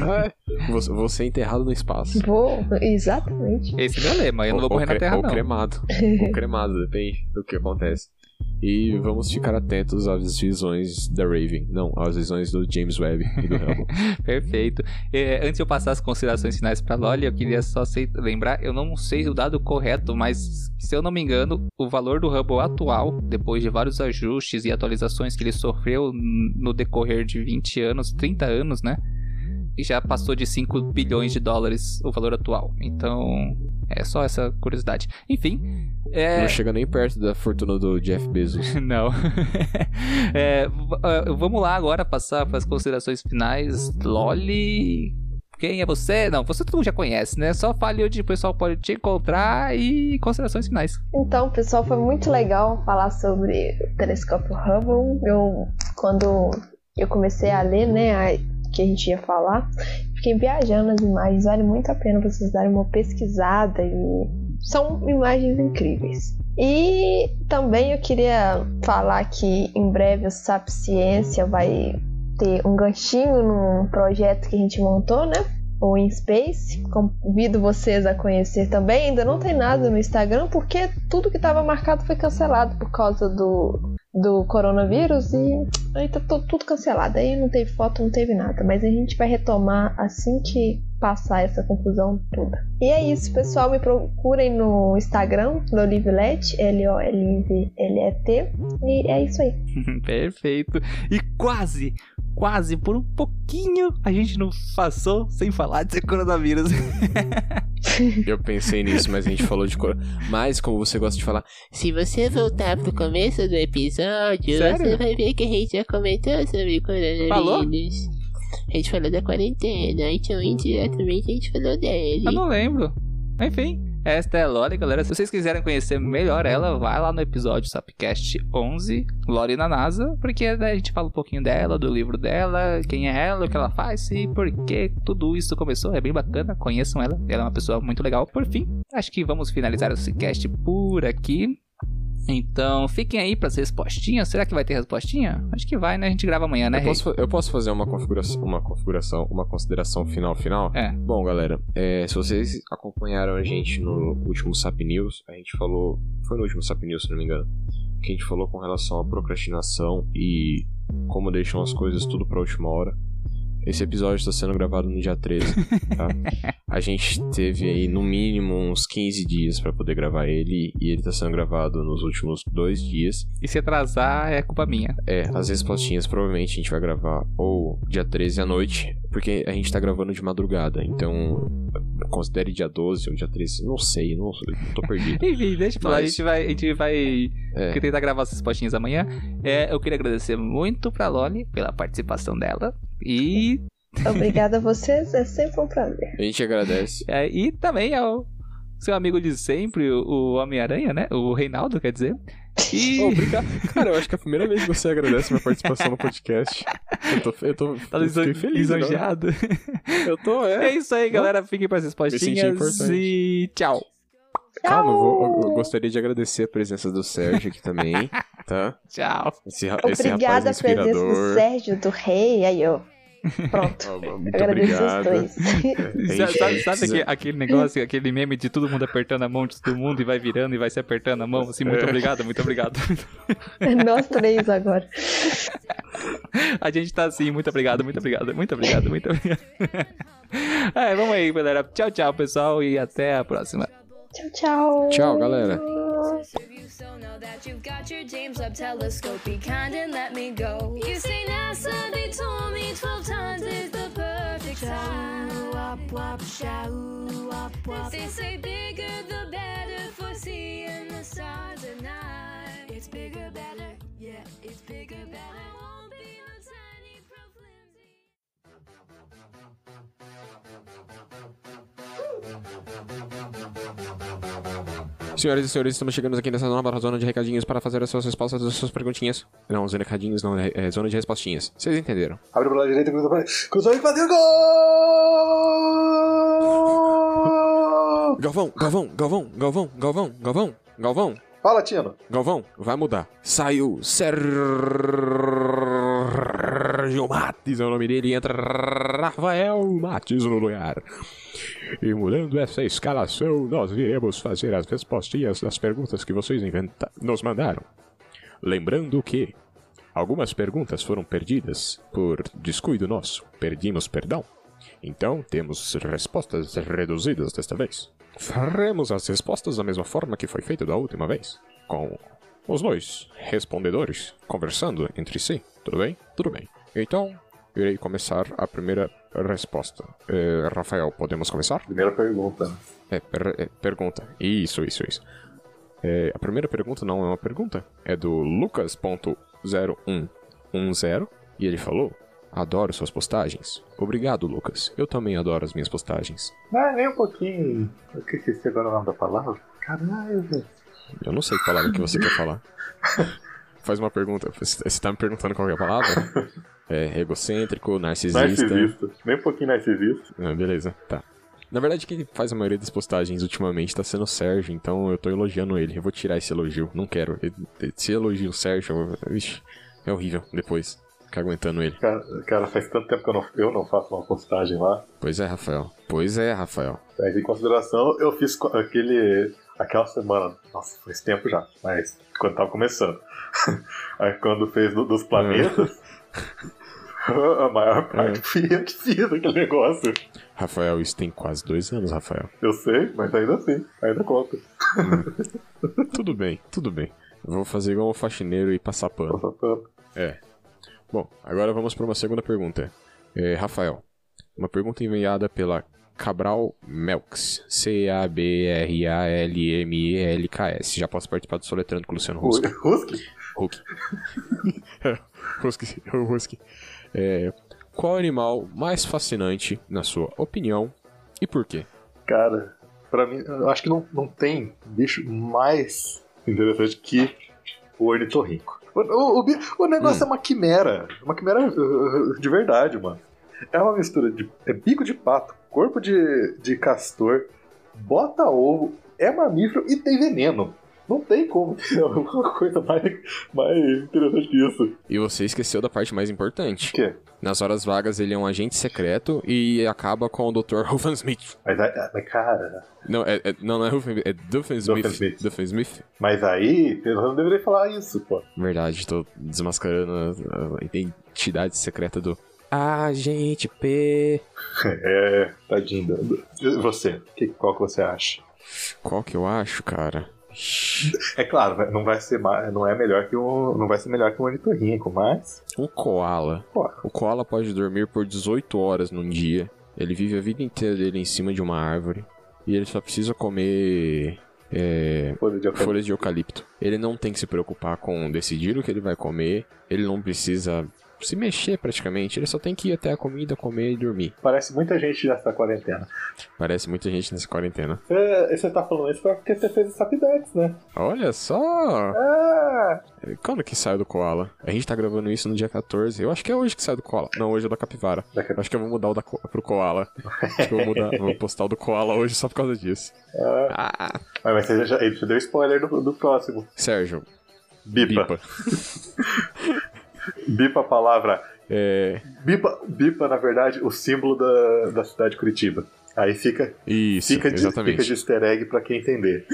Ah, vou ser enterrado no espaço. Vou, exatamente. Esse é o meu lema, eu não vou morrer na Terra, ou não. cremado. ou cremado, depende do que acontece. E vamos ficar atentos às visões da Raven. Não, às visões do James Webb e do Hubble. Perfeito. É, antes de eu passar as considerações finais para Loli, eu queria só lembrar, eu não sei o dado correto, mas se eu não me engano, o valor do Hubble atual, depois de vários ajustes e atualizações que ele sofreu no decorrer de 20 anos, 30 anos, né? E já passou de 5 bilhões de dólares o valor atual. Então, é só essa curiosidade. Enfim. É... Não chega nem perto da fortuna do Jeff Bezos. Não. é, vamos lá agora passar para as considerações finais. Loli. Quem é você? Não, você todo mundo já conhece, né? Só fale onde o pessoal pode te encontrar e considerações finais. Então, pessoal, foi muito legal falar sobre o telescópio Hubble. Eu, quando eu comecei a ler, né, a, que a gente ia falar, fiquei viajando as imagens, vale muito a pena vocês darem uma pesquisada e são imagens incríveis. E também eu queria falar que em breve o SAP Ciência vai ter um ganchinho num projeto que a gente montou, né? O InSpace. Convido vocês a conhecer também. Ainda não tem nada no Instagram porque tudo que estava marcado foi cancelado por causa do, do coronavírus e aí tá tudo cancelado. Aí não teve foto, não teve nada. Mas a gente vai retomar assim que passar essa confusão toda. E é isso, pessoal. Me procurem no Instagram, no Livelet, L-O-L-I-V-L-E-T. E é isso aí. Perfeito. E quase, quase, por um pouquinho, a gente não passou sem falar de coronavírus. Eu pensei nisso, mas a gente falou de cor. Mas, como você gosta de falar, se você voltar pro começo do episódio, Sério? você vai ver que a gente já comentou sobre coronavírus. Falou? A gente falou da quarentena, então indiretamente a gente falou dele. Eu não lembro. Enfim, esta é a Lore, galera. Se vocês quiserem conhecer melhor ela, vai lá no episódio Sapcast 11, Lore na NASA, porque a gente fala um pouquinho dela, do livro dela, quem é ela, o que ela faz e por que tudo isso começou. É bem bacana, conheçam ela. Ela é uma pessoa muito legal. Por fim, acho que vamos finalizar esse cast por aqui. Então, fiquem aí para as respostinhas. Será que vai ter respostinha? Acho que vai, né? A gente grava amanhã, né? eu posso, eu posso fazer uma configuração, uma configuração, uma consideração final final? É. Bom, galera, é, se vocês acompanharam a gente no último Sap News, a gente falou. Foi no último Sap News, se não me engano. Que a gente falou com relação à procrastinação e como deixam as coisas tudo pra última hora. Esse episódio está sendo gravado no dia 13, tá? A gente teve aí no mínimo uns 15 dias pra poder gravar ele e ele tá sendo gravado nos últimos dois dias. E se atrasar é culpa minha. É, as respostinhas provavelmente a gente vai gravar ou dia 13 à noite, porque a gente tá gravando de madrugada, então considere dia 12 ou dia 13, não sei, não, tô perdido. Enfim, deixa pra lá. A Mas- gente vai, a gente vai É, tentar gravar essas respostinhas amanhã. É, eu queria agradecer muito pra Loli pela participação dela. E, Obrigada a vocês, é sempre um prazer. a gente agradece. é, e também ao seu amigo de sempre, o, Homem-Aranha, né? O Reinaldo, quer dizer. E. Oh, obrigado. Cara, eu acho que é a primeira vez que você agradece minha participação no podcast. Eu tô, eu tô Tá eu fiquei feliz lisonjeado. Eu tô, É é. isso aí, galera. Fiquem para as respostinhas. E tchau. Calma, eu, vou- eu- gostaria de agradecer a presença do Sérgio aqui também, tá? Tchau. Esse, ra- esse Obrigada rapaz a presença do. Sérgio, do Rei, aí ó. Pronto. Muito Agradeço obrigado. os dois. Sabe, gente sabe, sabe aquele, aquele negócio, aquele meme de todo mundo apertando a mão de todo mundo e vai virando e vai se apertando a mão? Assim, muito É. obrigado, muito obrigado. Nós três agora. A gente tá assim, muito obrigado, muito obrigado, muito obrigado, muito obrigado. É, vamos aí, galera. Tchau, tchau, pessoal, e até a próxima. Tchau, tchau. Tchau, galera. So now that you've got your James Webb telescope. Be kind and let me go. You say NASA, they told me 12 times is the perfect time. Wop, wop, show, wop, wop. They say bigger the better for seeing the stars at night. It's bigger, better, yeah, it's bigger, better. Senhoras e senhores, estamos chegando aqui nessa nova zona de recadinhos para fazer as suas respostas das suas perguntinhas. Não, zona de recadinhos, não, é, é zona de respostinhas. Vocês entenderam? Abre pra lá direita, cruza pra Cruzou e bateu gol! Galvão, Galvão, Galvão, Galvão, Galvão, Galvão, Galvão, Fala, Tino. Galvão, vai mudar. Saiu Sérgio Matos, é o nome dele, entra Rafael Matos no lugar. E mudando essa escalação, nós iremos fazer as respostinhas das perguntas que vocês inventa nos mandaram. Lembrando que algumas perguntas foram perdidas por descuido nosso. Perdimos perdão. Então temos respostas reduzidas desta vez. Faremos as respostas da mesma forma que foi feito da última vez, com os dois respondedores conversando entre si. Tudo bem? Tudo bem. Então, irei começar a primeira resposta. Eh, Rafael, podemos começar? Primeira pergunta. É, per- é, pergunta. Isso, isso, isso. É, a primeira pergunta não é uma pergunta. É do Lucas.0110 e ele falou: Adoro suas postagens. Obrigado, Lucas. Eu também adoro as minhas postagens. Não, nem um pouquinho. Eu que esqueci agora o nome da palavra. Caralho, velho. Eu não sei que palavra que você quer falar. Faz uma pergunta. Você você tá me perguntando qual é a palavra? É egocêntrico, narcisista. Narcisista. Nem um pouquinho narcisista. Ah, beleza, tá. Na verdade, quem faz a maioria das postagens ultimamente tá sendo o Sérgio, então eu tô elogiando ele. Eu vou tirar esse elogio, não quero. Se elogio o Sérgio, ixi, é horrível depois. Ficar aguentando ele. Cara, cara, faz tanto tempo que eu não, eu não faço uma postagem lá. Pois é, Rafael. Pois é, Rafael. Mas em consideração, eu fiz aquele. Aquela semana. Nossa, faz tempo já. Mas quando tava começando. Aí quando fez do- dos planetas. A maior parte fui eu que fiz aquele negócio. Rafael, isso tem quase dois anos, Rafael. Eu sei, mas ainda assim, ainda conta. Tudo bem, tudo bem. Eu vou fazer igual um faxineiro e passar pano. Passar pano. É. Bom, agora vamos para uma segunda pergunta. É, Rafael, uma pergunta enviada pela Cabral Melks. C-A-B-R-A-L-M-E-L-K-S. Já posso participar do Soletrando com o Luciano Husk. Husky, o Husky. É, qual animal mais fascinante, na sua opinião, e por quê? Cara, pra mim, eu acho que não, não tem bicho mais interessante que o ornitorrinco. O, o, o, o negócio é uma quimera. Uma quimera de verdade, mano. É uma mistura de é bico de pato, corpo de, de castor, bota ovo, é mamífero e tem veneno. Não tem como ter alguma coisa mais, mais interessante que isso. E você esqueceu da parte mais importante. O quê? Nas horas vagas, ele é um agente secreto e acaba com o Dr. Ruffensmith. Mas, aí- mas cara, Não, é, é- não, não é Ruffensmith, é Duffensmith. Doofenshmirtz. Duffensmith. mas aí eu não deveria falar isso, pô. Verdade, tô desmascarando a, a identidade secreta do Agente P. É, tadinho. do- do- Você, que, qual que você acha? Qual que eu acho, cara? É claro, não vai ser não é melhor que um, não vai ser melhor que um ornitorrinco, mas Um koala. Pô. O koala pode dormir por 18 horas num dia. Ele vive a vida inteira dele em cima de uma árvore. E ele só precisa comer é, folha de folhas de eucalipto. Ele não tem que se preocupar com decidir o que ele vai comer. Ele não precisa se mexer praticamente. Ele só tem que ir até a comida, comer e dormir. Parece muita gente nessa quarentena. Parece muita gente nessa quarentena. Você, você tá falando isso porque você fez o Sapidex, né? Olha só! Ah, Quando que sai do koala? A gente tá gravando isso no dia 14. Eu acho que é hoje que sai do koala. Não, hoje é da capivara. Eu acho que eu vou mudar o da, ko- pro koala. Acho que eu vou, mudar, vou postar o do koala hoje só por causa disso. Ah, mas mas você já ele te deu spoiler do, do próximo. Sérgio, Bipa. bipa. Bipa a palavra. É. Bipa, bipa, na verdade, o símbolo da, da cidade de Curitiba. Aí fica, Isso, fica, de, fica de easter egg pra quem entender.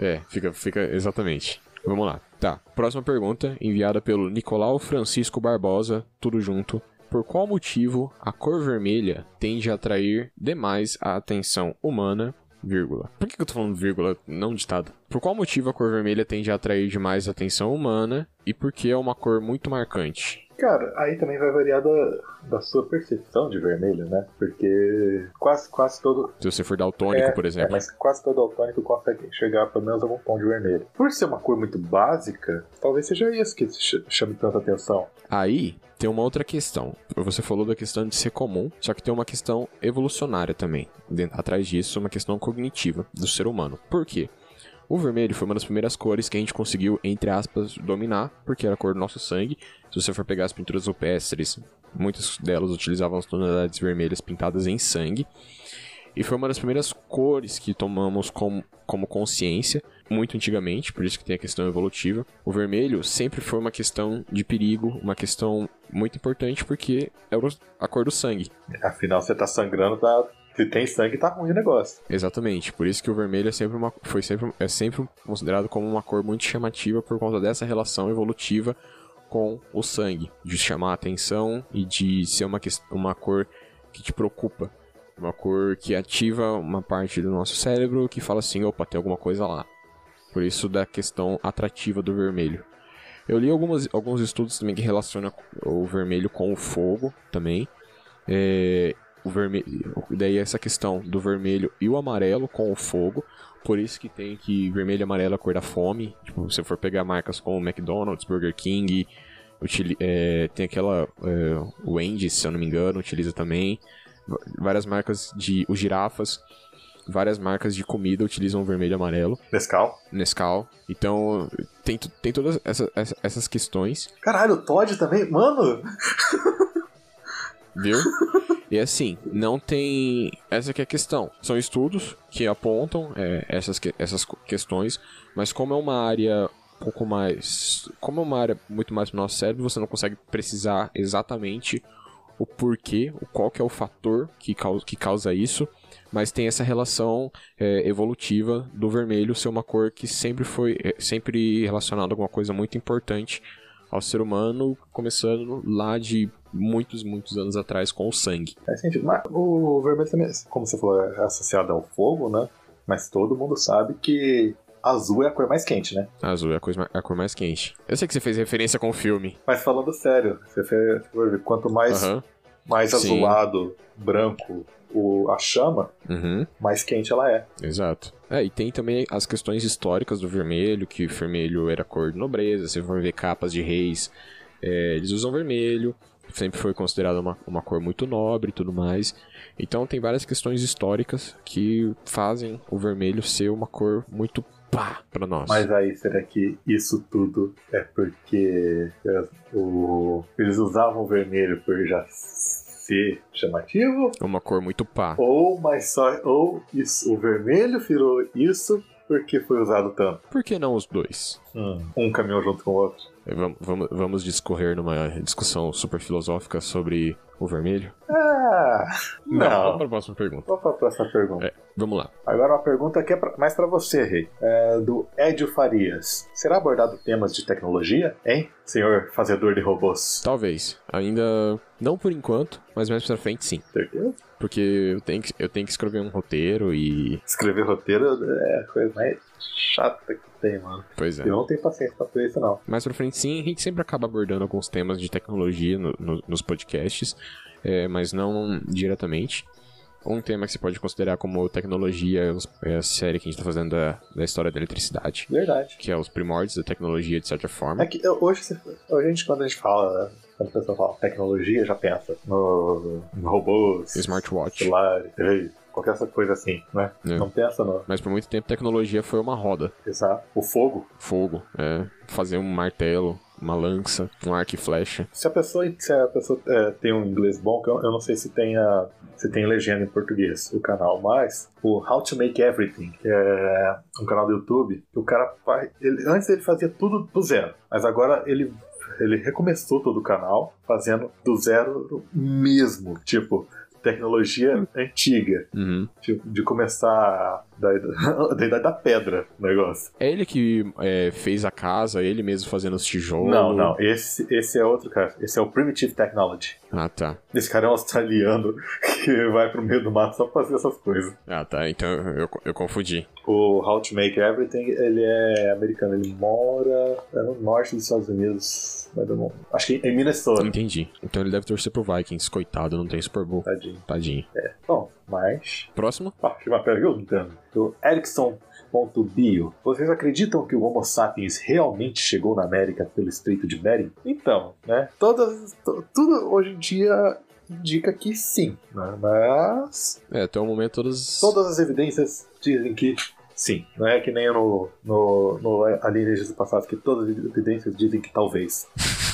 É, fica, fica exatamente. Vamos lá. Tá. Próxima pergunta, enviada pelo Nicolau Francisco Barbosa, tudo junto. Por qual motivo a cor vermelha tende a atrair demais a atenção humana, vírgula. Por que que eu tô falando vírgula, não ditado? Por qual motivo a cor vermelha tende a atrair demais a atenção humana e por que é uma cor muito marcante? Cara, aí também vai variar da, da sua percepção de vermelho, né? Porque quase, quase todo. Se você for daltônico, É, por É, exemplo. mas quase todo daltônico consegue enxergar pelo menos algum tom de vermelho. Por ser uma cor muito básica, talvez seja isso que ch- chame tanta atenção. Aí tem uma outra questão. Você falou da questão de ser comum, só que tem uma questão evolucionária também. Atrás disso, uma questão cognitiva do ser humano. Por quê? O vermelho foi uma das primeiras cores que a gente conseguiu, entre aspas, dominar, porque era a cor do nosso sangue. Se você for pegar as pinturas rupestres, muitas delas utilizavam as tonalidades vermelhas pintadas em sangue. E foi uma das primeiras cores que tomamos como, como consciência, muito antigamente, por isso que tem a questão evolutiva. O vermelho sempre foi uma questão de perigo, uma questão muito importante, porque o- a cor do sangue. Afinal, você tá sangrando, tá... se tem sangue, tá ruim o negócio. Exatamente, por isso que o vermelho é sempre uma, foi sempre, é sempre considerado como uma cor muito chamativa por conta dessa relação evolutiva com o sangue, de chamar a atenção e de ser uma, uma cor que te preocupa. Uma cor que ativa uma parte do nosso cérebro que fala assim, opa, tem alguma coisa lá. Por isso da questão atrativa do vermelho. Eu li algumas, alguns estudos também que relacionam o vermelho com o fogo também. É, o vermelho, daí essa questão do vermelho e o amarelo com o fogo. Por isso que tem que vermelho e amarelo é a cor da fome. Tipo, se for pegar marcas como McDonald's, Burger King, utili- é, tem aquela é, Wendy's, se eu não me engano, utiliza também. Várias marcas de os girafas, várias marcas de comida utilizam vermelho e amarelo. Nescau. Nescau. Então, tem, tem todas essa- essa- essas questões. Caralho, o Todd também? Mano! Viu? E assim, não tem. Essa que é a questão. São estudos que apontam é, essas, que- essas questões, mas como é uma área um pouco mais. Como é uma área muito mais do nosso cérebro, você não consegue precisar exatamente o porquê, o qual que é o fator que causa, que causa isso, mas tem essa relação é, evolutiva do vermelho ser uma cor que sempre foi é, sempre relacionada a alguma coisa muito importante ao ser humano, começando lá de muitos, muitos anos atrás com o sangue. Faz sentido. Mas o vermelho também, como você falou, é associado ao fogo, né? Mas todo mundo sabe que azul é a cor mais quente, né? Azul é a, coisa, a cor mais quente. Eu sei que você fez referência com o filme. Mas falando sério, você fez, quanto mais, Aham. mais Sim. azulado, branco o, a chama, Uhum. mais quente ela é. Exato. É, e tem também as questões históricas do vermelho, que o vermelho era cor de nobreza, você for ver capas de reis, é, eles usam vermelho, sempre foi considerado uma, uma cor muito nobre e tudo mais. Então tem várias questões históricas que fazem o vermelho ser uma cor muito pá pra nós. Mas aí, será que isso tudo é porque o, eles usavam vermelho por já ser chamativo? Uma cor muito pá. Ou, mas só, ou isso, o vermelho virou isso porque foi usado tanto? Por que não os dois? Hum, um caminhou junto com o outro. Vamos, vamos, vamos discorrer numa discussão super filosófica sobre o vermelho? Ah, Vamos não. para a próxima pergunta. Vamos para a próxima pergunta. É, vamos lá. Agora uma pergunta que é pra- mais pra você, Rei. É do Edio Farias. Será abordado temas de tecnologia, hein, senhor fazedor de robôs? Talvez. Ainda não por enquanto, mas mais pra frente sim. Certeza? Porque eu tenho que, eu tenho que escrever um roteiro e. Escrever roteiro é a coisa mais chata que tem, mano. Pois é. Eu não tenho paciência pra fazer isso, não. Mais pra frente sim, a gente sempre acaba abordando alguns temas de tecnologia no- no- nos podcasts, é, mas não diretamente. Um tema que você pode considerar como tecnologia é é a série que a gente tá fazendo da, da história da eletricidade. Verdade. Que é os primórdios da tecnologia, de certa forma. É que hoje, hoje a gente, quando a gente fala, quando a pessoa fala tecnologia, já pensa no, no robôs, Smartwatch. celulares, TV, qualquer essa coisa assim, né? É. Não pensa no. Mas por muito tempo tecnologia foi uma roda. Exato. O fogo. Fogo, é, fazer um martelo, uma lança, um arco e flecha. Se a pessoa, se a pessoa é, tem um inglês bom, que eu, eu não sei se tem, a, se tem legenda em português o canal, mas o How to Make Everything, que é um canal do YouTube, que o cara faz. Ele, antes ele fazia tudo do zero, mas agora ele. Ele recomeçou todo o canal fazendo do zero mesmo. Tipo, tecnologia antiga. Uhum. Tipo, de começar da, da idade da pedra o negócio. É ele que é, fez a casa, ele mesmo fazendo os tijolos. Não, não. Esse, esse é outro cara. Esse é o Primitive Technology. Ah, tá. Esse cara é um australiano que vai pro meio do mato só pra fazer essas coisas. Ah, tá. Então eu, eu confundi. O How to Make Everything, ele é americano. Ele mora é no norte dos Estados Unidos. Mas eu não... Acho que em Minnesota. Entendi. Então ele deve torcer pro Vikings. Coitado, não tem Super Bowl. Tadinho. Tadinho. Bom, mas... Próximo? Tinha uma pergunta do Erickson.bio. Vocês acreditam que o Homo sapiens realmente chegou na América pelo Estreito de Bering? Então, né? Todas, to- tudo hoje em dia indica que sim, né? Mas É, até o momento todas. todas as evidências dizem que sim. Não é que nem no, no, no Alienígenas do Passado, que todas as evidências dizem que talvez.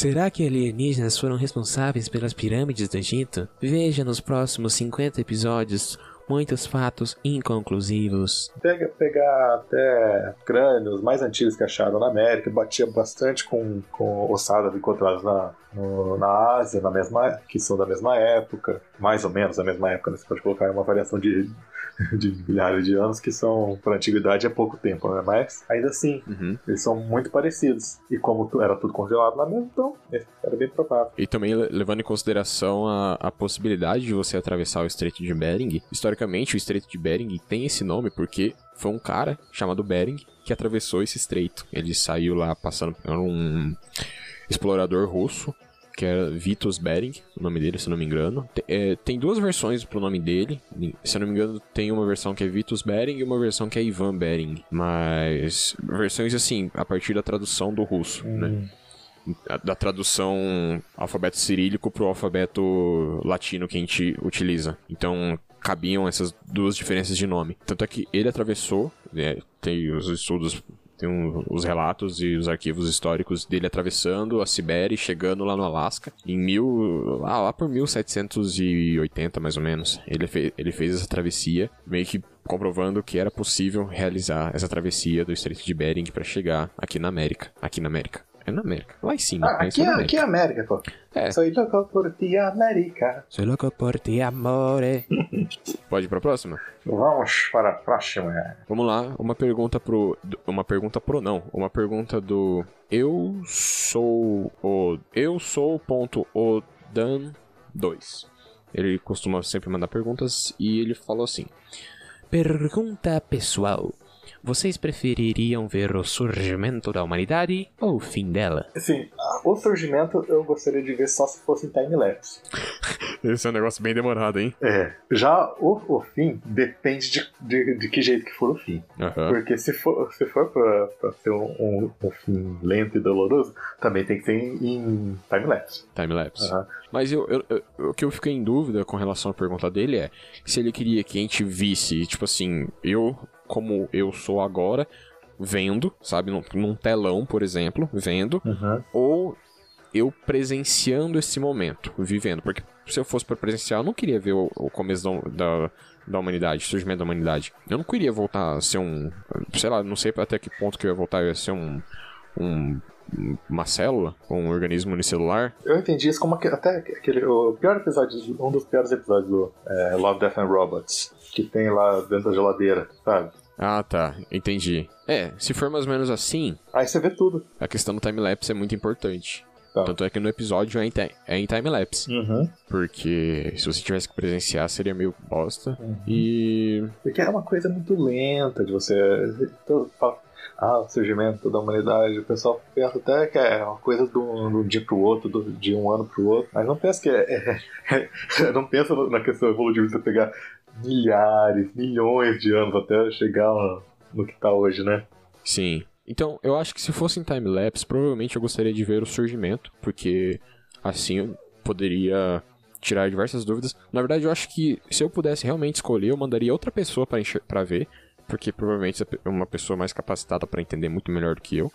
Será que alienígenas foram responsáveis pelas pirâmides do Egito? Veja nos próximos 50 episódios muitos fatos inconclusivos. Pega, pegar até crânios mais antigos que acharam na América, batia bastante com, com ossadas encontradas na, no- na Ásia, na mesma, que são da mesma época, mais ou menos da mesma época, né? você pode colocar uma variação de, de milhares de anos, que são, para antiguidade, é pouco tempo, né? mas ainda assim, Uhum. eles são muito parecidos. E como era tudo congelado lá mesmo, então é, era bem provável. E também le- levando em consideração a, a possibilidade de você atravessar o Estreito de Bering. Historicamente, o Estreito de Bering tem esse nome porque foi um cara chamado Bering que atravessou esse estreito. Ele saiu lá passando por um explorador russo que era Vitus Bering, o nome dele, se não me engano. Te- é, tem duas versões pro nome dele. Se eu não me engano, tem uma versão que é Vitus Bering e uma versão que é Ivan Bering. Mas versões assim, a partir da tradução do russo, né? a- da tradução alfabeto cirílico pro alfabeto latino que a gente utiliza. Então cabiam essas duas diferenças de nome. Tanto é que ele atravessou, né, tem os estudos, tem um- os relatos e os arquivos históricos dele atravessando a Sibéria e chegando lá no Alasca em mil, lá, lá por 1780 mais ou menos. Ele, fe, ele fez essa travessia, meio que comprovando que era possível realizar essa travessia do Estreito de Bering para chegar aqui na América, aqui na América. É na América. Lá em cima. Ah, é aqui, isso na é, aqui é América, pô. É. Soy loco por ti, América. Soy loco por ti, amore. Pode ir pra próxima? Vamos para a próxima. Vamos lá, uma pergunta pro. Uma pergunta pro não. Uma pergunta do. Eu sou o. Eu sou ponto Odan 2. Ele costuma sempre mandar perguntas e ele falou assim: Pergunta pessoal. Vocês prefeririam ver o surgimento da humanidade ou o fim dela? Assim, o surgimento eu gostaria de ver só se fosse em time-lapse. Esse é um negócio bem demorado, hein? É. Já o, o fim depende de, de, de que jeito que for o fim. Aham. Porque se for, se for pra, pra ser um, um, um fim lento e doloroso, também tem que ser em, em time-lapse. Timelapse. Aham. Mas eu, eu- eu- o que eu fiquei em dúvida com relação à pergunta dele é se ele queria que a gente visse, tipo assim, eu, como eu sou agora, vendo, sabe, num, num telão, por exemplo, vendo, Uhum. ou eu presenciando esse momento, vivendo. Porque se eu fosse para presenciar, eu não queria ver o, o começo da, da, da humanidade, o surgimento da humanidade. Eu não queria voltar a ser um. Sei lá, não sei até que ponto que eu ia voltar a ser um. um uma célula, um organismo unicelular. Eu entendi isso como até aquele. O pior episódio, um dos piores episódios do é, Love, Death and Robots. Que tem lá dentro da geladeira, sabe? Ah, tá, entendi. É, se for mais ou menos assim, Aí você vê tudo. a questão do time-lapse é muito importante. Tá. Tanto é que no episódio é em, é em time-lapse. Uhum. Porque se você tivesse que presenciar, seria meio bosta. E. Porque é uma coisa muito lenta de você. fala, Ah, o surgimento da humanidade. O pessoal pensa até que é uma coisa de um, de um dia pro outro, do- de um ano pro outro. Mas não pensa que é. é- não pensa na questão evolutiva de você pegar milhares, milhões de anos até chegar no, que tá hoje, né? Sim. Então, eu acho que se fosse em time-lapse, provavelmente eu gostaria de ver o surgimento, porque assim eu poderia tirar diversas dúvidas. Na verdade, eu acho que se eu pudesse realmente escolher, eu mandaria outra pessoa pra ver, porque provavelmente é uma pessoa mais capacitada pra entender muito melhor do que eu.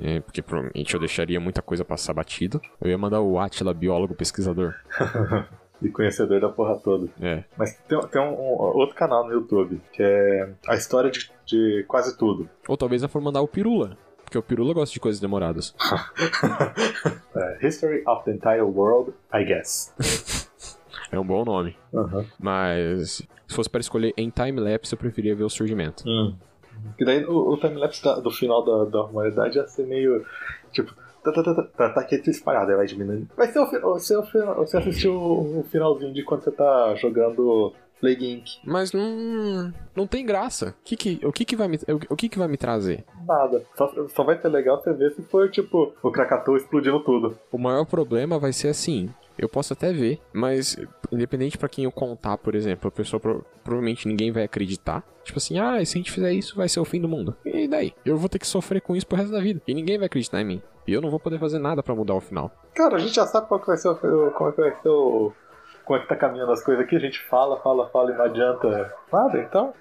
É, porque provavelmente eu deixaria muita coisa passar batido. Eu ia mandar o Atila, biólogo pesquisador. E conhecedor da porra toda. É. Mas tem, tem um, um outro canal no YouTube que é a história de, de quase tudo. Ou talvez eu for mandar o Pirula. Porque o Pirula gosta de coisas demoradas. É, History of the Entire World, I guess. É um bom nome. Uhum. Mas se fosse para escolher em time-lapse, eu preferia ver o surgimento. Que daí o, o timelapse do final da, da humanidade ia ser meio. Tipo, tá, tá, tá, tá, tá, tá aqui espalhado, vai diminuindo. Vai ser o, final. Você assistiu o finalzinho de quando você tá jogando Plague Inc. Mas não, não tem graça. O que que, o que, que, vai, me, o, o que, que vai me trazer? Nada. Só, só vai ser legal você ver se for, tipo, o Krakatoa explodindo tudo. O maior problema vai ser assim. Eu posso até ver, mas independente pra quem eu contar, por exemplo, a pessoa pro- provavelmente ninguém vai acreditar. Tipo assim, ah, se a gente fizer isso, vai ser o fim do mundo. E daí? Eu vou ter que sofrer com isso pro resto da vida. E ninguém vai acreditar em mim. E eu não vou poder fazer nada pra mudar o final. Cara, a gente já sabe qual que vai ser o, como é que vai ser o. Como é que tá caminhando as coisas aqui, a gente fala, fala, fala e não adianta nada, então.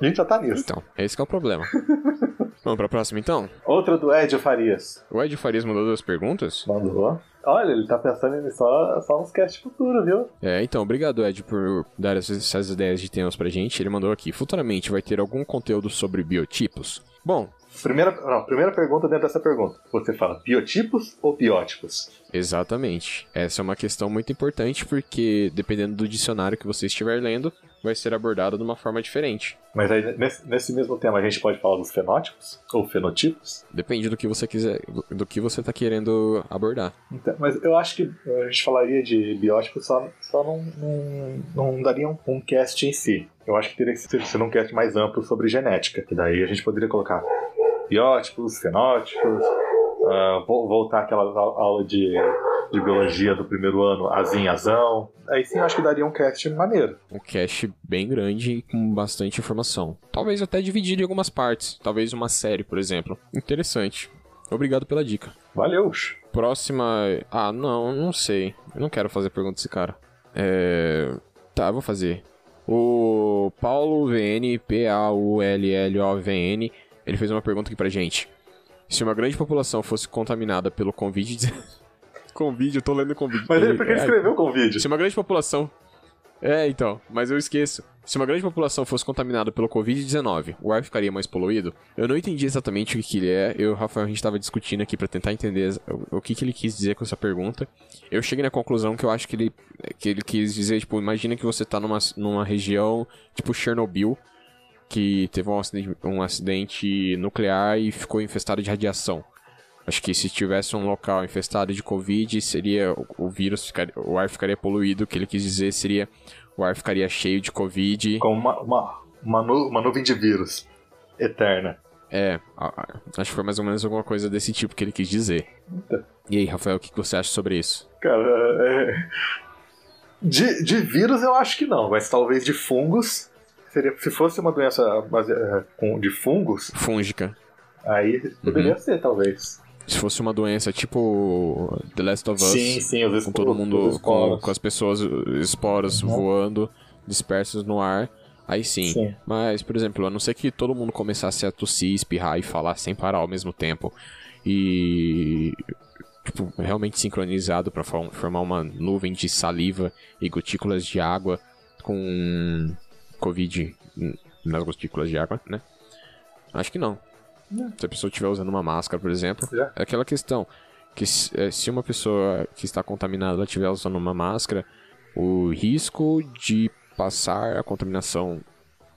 A gente já tá nisso. Então, esse que é o problema. Vamos pra próxima então? Outra do Ed Farias. O Ed Farias mandou duas perguntas. Mandou. Olha, ele tá pensando em só, só uns cast futuro, viu? É, então, obrigado, Ed, por dar essas, essas ideias de temas pra gente. Ele mandou aqui: futuramente vai ter algum conteúdo sobre biotipos? Bom, Primeira, não, primeira pergunta dentro dessa pergunta. Você fala biotipos ou biótipos? exatamente. Essa é uma questão muito importante porque, dependendo do dicionário que você estiver lendo, vai ser abordado de uma forma diferente. Mas aí, nesse, nesse mesmo tema, a gente pode falar dos fenótipos ou fenotipos? Depende do que você quiser, do que você tá querendo abordar. Então, mas eu acho que a gente falaria de biótipos só, só não, não, não daria um, um cast em si. Eu acho que teria que ser, ser um cast mais amplo sobre genética. Que daí a gente poderia colocar biótipos, fenótipos, ah, vo- voltar àquela au- aula de, de biologia do primeiro ano, azim, azão. Aí sim eu acho que daria um cast maneiro. Um cache bem grande e com bastante informação. Talvez até dividido em algumas partes. Talvez uma série, por exemplo. Interessante. Obrigado pela dica. Valeu! Próxima. Ah, não, não sei. Eu não quero fazer pergunta desse cara. É. Tá, eu vou fazer. O Paulo VN, P-A-U-L-L-O-V-N, ele fez uma pergunta aqui pra gente. Se uma grande população fosse contaminada pelo Covid. Convide, eu tô lendo Convide. Mas ele, porque ele escreveu com vídeo. Se uma grande população. É, então, mas eu esqueço. Se uma grande população fosse contaminada pelo Covid-19, o ar ficaria mais poluído? Eu não entendi exatamente o que, que ele é. Eu e o Rafael, a gente estava discutindo aqui para tentar entender o, o que, que ele quis dizer com essa pergunta. Eu cheguei na conclusão que eu acho que ele, que ele quis dizer, tipo, imagina que você tá numa, numa região tipo Chernobyl, que teve um acidente, um acidente nuclear e ficou infestado de radiação. Acho que se tivesse um local infestado de Covid, seria o, vírus, ficaria, o ar ficaria poluído. O que ele quis dizer seria o ar ficaria cheio de Covid. Como uma, uma, uma, nu, uma nuvem de vírus eterna. É, acho que foi mais ou menos alguma coisa desse tipo que ele quis dizer. E aí, Rafael, o que você acha sobre isso? Cara, é... de, de vírus eu acho que não, mas talvez de fungos. Seria, se fosse uma doença de fungos. Fúngica. Aí poderia uhum. ser, talvez. Se fosse uma doença tipo The Last of Us. Sim, sim, Com todo mundo, com, com, as pessoas, esporos uhum. voando, dispersos no ar. Aí sim. sim. Mas, por exemplo, a não ser que todo mundo começasse a tossir, espirrar e falar sem parar ao mesmo tempo. E. Tipo, realmente sincronizado para formar uma nuvem de saliva e gotículas de água com Covid nas gotículas de água, né? Acho que não. Se a pessoa estiver usando uma máscara, por exemplo, é, é aquela questão que é, se uma pessoa que está contaminada estiver usando uma máscara, o risco de passar a contaminação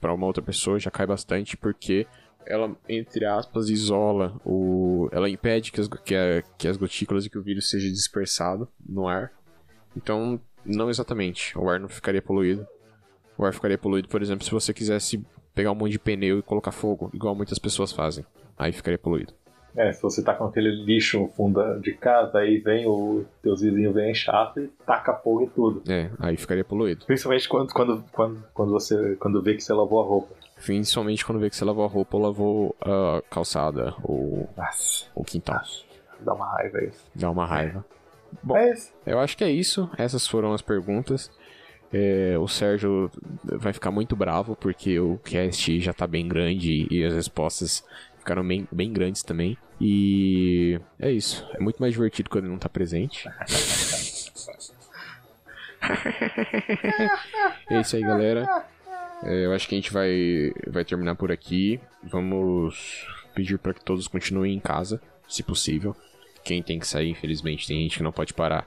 para uma outra pessoa já cai bastante porque ela, entre aspas, isola o. Ela impede que as, que, a, que as gotículas e que o vírus seja dispersado no ar. Então, não exatamente. O ar não ficaria poluído. O ar ficaria poluído, por exemplo, se você quisesse pegar um monte de pneu e colocar fogo, igual muitas pessoas fazem aí ficaria poluído. É, se você tá com aquele lixo no fundo de casa, aí vem o teus vizinhos vem chato e taca fogo em tudo. É, aí ficaria poluído. Principalmente quando, quando, quando, quando você quando vê que você lavou a roupa. Principalmente quando vê que você lavou a roupa ou lavou a calçada ou Nossa. o quintal. Dá uma raiva isso. Dá uma raiva. Bom, é eu acho que é isso. Essas foram as perguntas. É, o Sérgio vai ficar muito bravo porque o cast já tá bem grande e as respostas ficaram bem, bem grandes também. E é isso. É muito mais divertido quando ele não tá presente. é isso aí, galera. É, eu acho que a gente vai, vai terminar por aqui. Vamos pedir para que todos continuem em casa, se possível. Quem tem que sair, infelizmente, tem gente que não pode parar.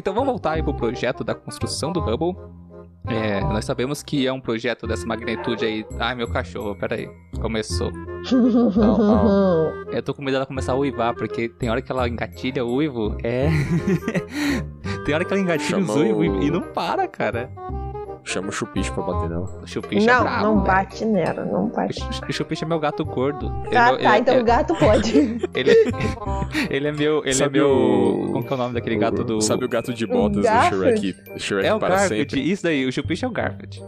então vamos voltar aí pro projeto da construção do Hubble. É, nós sabemos que é um projeto dessa magnitude aí. Ai, meu cachorro, peraí. Começou. Não, não. Eu tô com medo dela começar a uivar, porque tem hora que ela engatilha o uivo. É. tem hora que ela engatilha Chamou... o uivo e não para, cara. Chama o Chupicho pra bater nela. O Chupicho não, é bravo, Não, bate nela, não bate. O Chupicho é meu gato gordo. Ah, ele, tá, então ele, o gato pode. ele, ele é meu. Ele sabe é meu. O... Como que é o nome daquele gato do. Sabe o gato de botas do Shrek? Shrek é o para Garfield, sempre. isso daí, o Chupicho é o Garfield.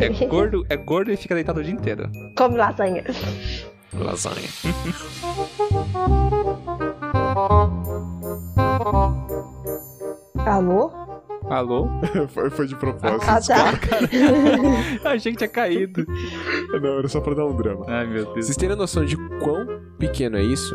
É gordo, é gordo e fica deitado o dia inteiro. Come lasanha. Lasanha. Alô? Alô? foi, foi de propósito. Ah, tá. A gente tinha caído. Não, era só pra dar um drama. Ai, meu Deus. Vocês terem noção de quão pequeno é isso?